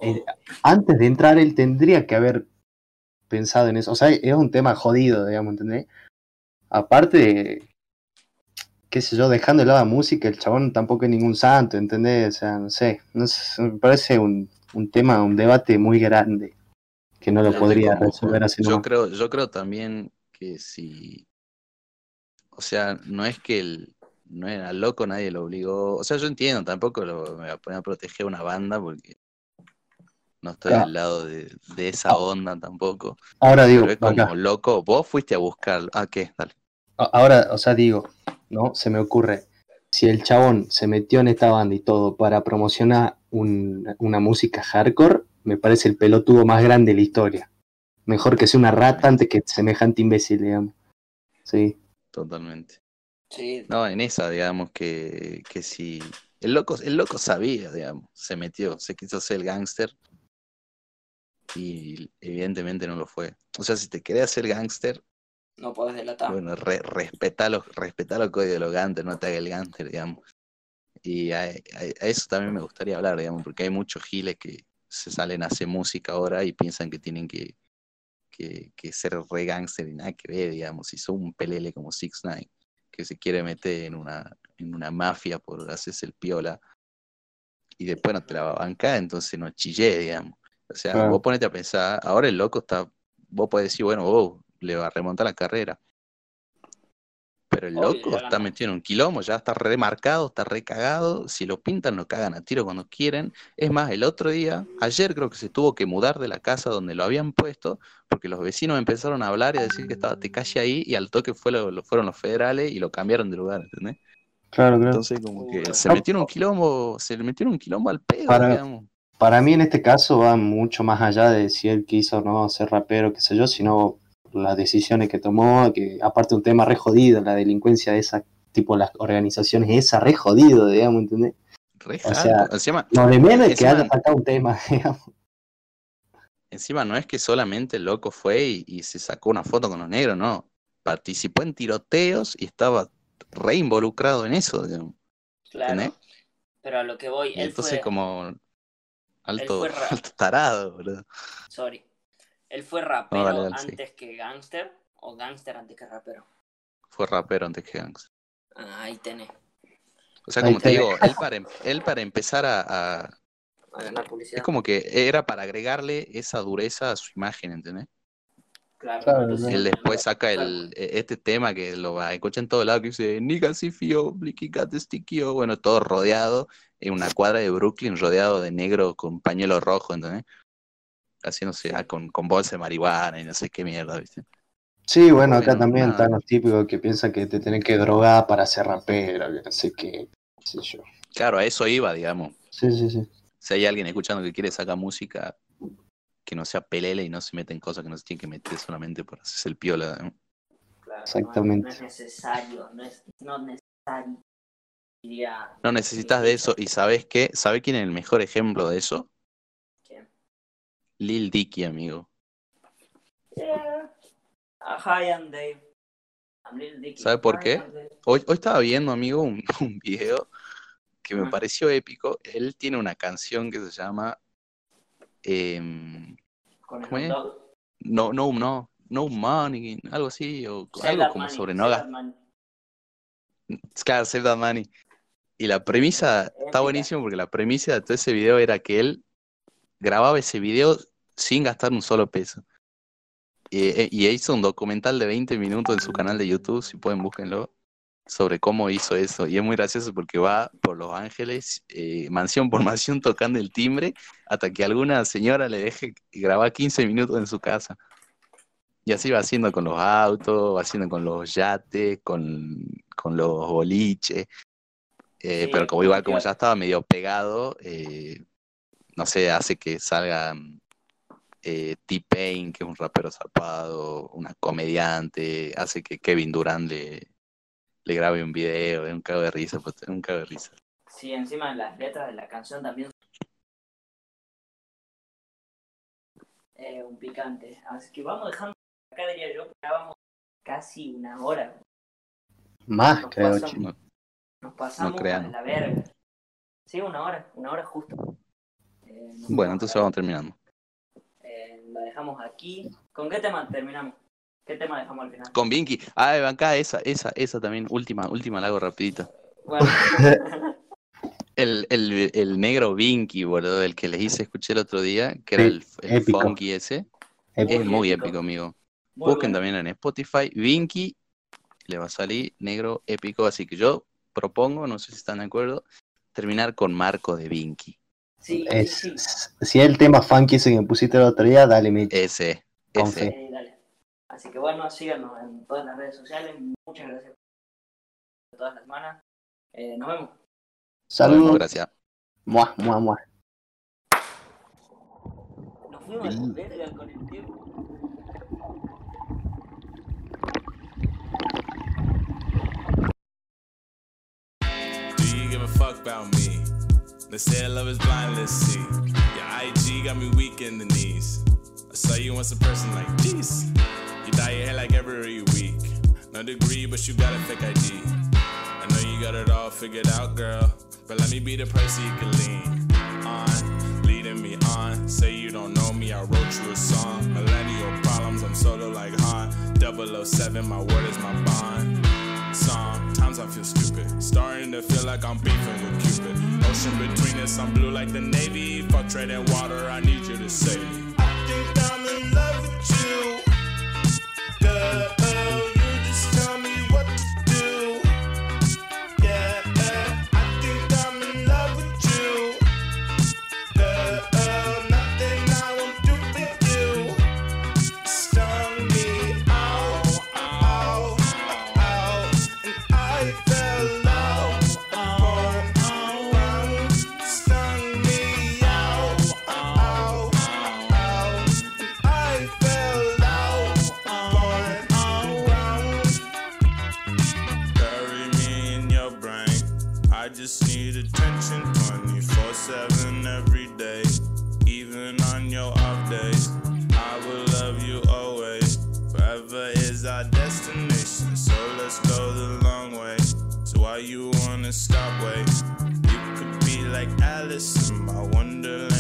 eh, antes de entrar, él tendría que haber pensado en eso. O sea, es un tema jodido, digamos, ¿entendés? Aparte, qué sé yo, dejando de lado la música, el chabón tampoco es ningún santo, ¿entendés? O sea, no sé, no sé, me parece un, un tema, un debate muy grande que no lo podría resolver así Yo creo, yo creo también que si, o sea, no es que el, no era loco, nadie lo obligó. O sea, yo entiendo, tampoco lo, me voy a poner a proteger una banda porque no estoy Claro. del lado de, de esa onda tampoco. Ahora digo, Pero es como acá, loco, vos fuiste a buscarlo. Ah, ¿qué? Dale. ahora, o sea, digo, ¿no? Se me ocurre, si el chabón se metió en esta banda y todo para promocionar un- una música hardcore, me parece el pelotudo más grande de la historia. Mejor que sea una rata antes que semejante imbécil, digamos. Sí. Totalmente. Sí, No, en esa, digamos, que, que si. El loco, el loco sabía, digamos, se metió, se quiso ser el gángster y evidentemente no lo fue. O sea, si te querés hacer gángster, no podés delatar. bueno, re, respetá los, respetá los códigos de los gángsters, no te hagas el gángster, digamos. Y a, a- a eso también me gustaría hablar, digamos, porque hay muchos giles que se salen a hacer música ahora y piensan que tienen que, que, que ser re gángster y nada que ver, digamos, si son un pelele como Six Nine que se quiere meter en una, en una mafia por hacerse el piola y después no te la va a bancar, entonces no chillé, digamos. O sea, Claro. vos ponete a pensar, ahora el loco está, vos podés decir, bueno, vos le va a remontar la carrera. Pero el loco está metido en un quilombo, ya está remarcado, está recagado. Si lo pintan, lo cagan a tiro cuando quieren. Es más, el otro día, ayer creo que se tuvo que mudar de la casa donde lo habían puesto, porque los vecinos empezaron a hablar y a decir que estaba Tecashi ahí, y al toque fue lo, lo- fueron los federales y lo cambiaron de lugar, ¿entendés? Claro, claro. Entonces, como que se en un quilombo, se le metió en un quilombo al pedo, Para- digamos. Para mí en este caso va mucho más allá de si él quiso o no ser rapero, qué sé yo, sino las decisiones que tomó, que aparte un tema re jodido, la delincuencia de esa, tipo las organizaciones, esa re jodido, digamos, ¿entendés? Re O sea, encima, Lo de menos es que Encima- haya sacado un tema, *laughs* digamos. encima no es que solamente el loco fue y, y se sacó una foto con los negros, no. Participó en tiroteos y estaba re involucrado en eso, digamos. claro. ¿entendés? Pero a lo que voy, Y él entonces fue, como alto, fue alto tarado, boludo. sorry, él fue rapero dale, dale, sí. antes que gangster o gangster antes que rapero. Fue rapero antes que gangster. Ah, ahí tenés, O sea, como te digo, él para, em- él para empezar a, a- a ganar publicidad. Es como que era para agregarle esa dureza a su imagen, ¿entendés? Claro, Claro. Él después saca el, e- este tema que lo va a escuchar en todo lado que dice Nigga si fio, blicky cat stickio", bueno, todo rodeado en una cuadra de Brooklyn, rodeado de negro con pañuelo rojo, ¿entendés? Haciéndose ah, con, con bolsa de marihuana y no sé qué mierda, ¿viste? Sí, bueno, acá también están los típicos que piensan que te tenés que drogar para ser rapero, que no sé qué, qué sé yo. Claro, a eso iba, digamos. Sí, sí, sí. Si hay alguien escuchando que quiere sacar música, que no sea pelele y no se mete en cosas que no se tiene que meter solamente por hacerse el piola. ¿no? Claro, no- Exactamente. No, es necesario, no es no necesario. Diría, No necesitas de eso. ¿Y sabes qué? ¿Sabe quién es el mejor ejemplo de eso? Lil Dicky, amigo. Yeah. Hi, I'm Dave. I'm Lil Dicky. ¿Sabe por Hi, qué? I'm Dave. Hoy, hoy estaba viendo, amigo, un, *laughs* un video que me Ah. pareció épico. Él tiene una canción que se llama Con ¿Cómo es? No, no, no, no money, algo así, o Save algo como money, sobre no gastar. Claro, Save That Money. Y la premisa Épica. está buenísimo porque la premisa de todo ese video era que él grababa ese video sin gastar un solo peso. Y, e- y hizo un documental de 20 minutos en su canal de YouTube, si pueden búsquenlo, sobre cómo hizo eso. Y es muy gracioso porque va por Los Ángeles, eh, mansión por *laughs* mansión, tocando el timbre, hasta que alguna señora le deje grabar 15 minutos en su casa. Y así va haciendo con los autos, va haciendo con los yates, con, con los boliches. Eh, Sí, pero como igual, como ya estaba medio pegado, eh, no sé, hace que salga eh, T-Pain, que es un rapero zapado, una comediante, hace que Kevin Durant le, le grabe un video, es un cago de risa, pues, es un cago de risa. Sí, encima las letras de la canción también. Eh, un picante. Así que vamos dejando. Acá diría yo que ya vamos casi una hora. Más, Nos creo, pasamos. No, Nos pasamos No crean. a la verga. Sí, una hora, una hora justo. Eh, Bueno, entonces vamos terminando. eh, la dejamos aquí. ¿Con qué tema terminamos? ¿Qué tema dejamos al final? Con Vinky, ah, acá esa, esa, esa también, última, última la hago rapidito. Bueno, *laughs* El, el, el negro Vinky, boludo, el que les hice escuché el otro día, que era el, el épico. funky ese, es muy épico. épico, amigo. muy Busquen bueno. también en Spotify, Vinky, le va a salir negro épico, así que yo propongo, no sé si están de acuerdo, terminar con Marco de Vinky. Sí, Es, sí, sí. si es el tema funky ese que me pusiste el otro día, dale, me Ese, ese. Eh, dale. Así que bueno, síganos en todas las redes sociales. Muchas gracias por todas las semanas. Eh, nos vemos. Saludos. Gracias. Muah, muah, muah. Nos fuimos a la verga con el tiempo. Do you give a fuck about me? They say love is blind, let's see. Your IG got me weak in the knees. I saw you once a person like this. You dye your hair like every week. No degree, but you got a fake ID. I know you got it all figured out, girl. But let me be the person you can lean on. Leading me on. Say you don't know me, I wrote you a song. Millennial problems, I'm sort of like Han. 007, my word is my bond. Sometimes I feel stupid. Starting to feel like I'm beefing with Cupid. Ocean between us, I'm blue like the Navy. Fuck trading water, I need you to save Alice. In my Wonderland,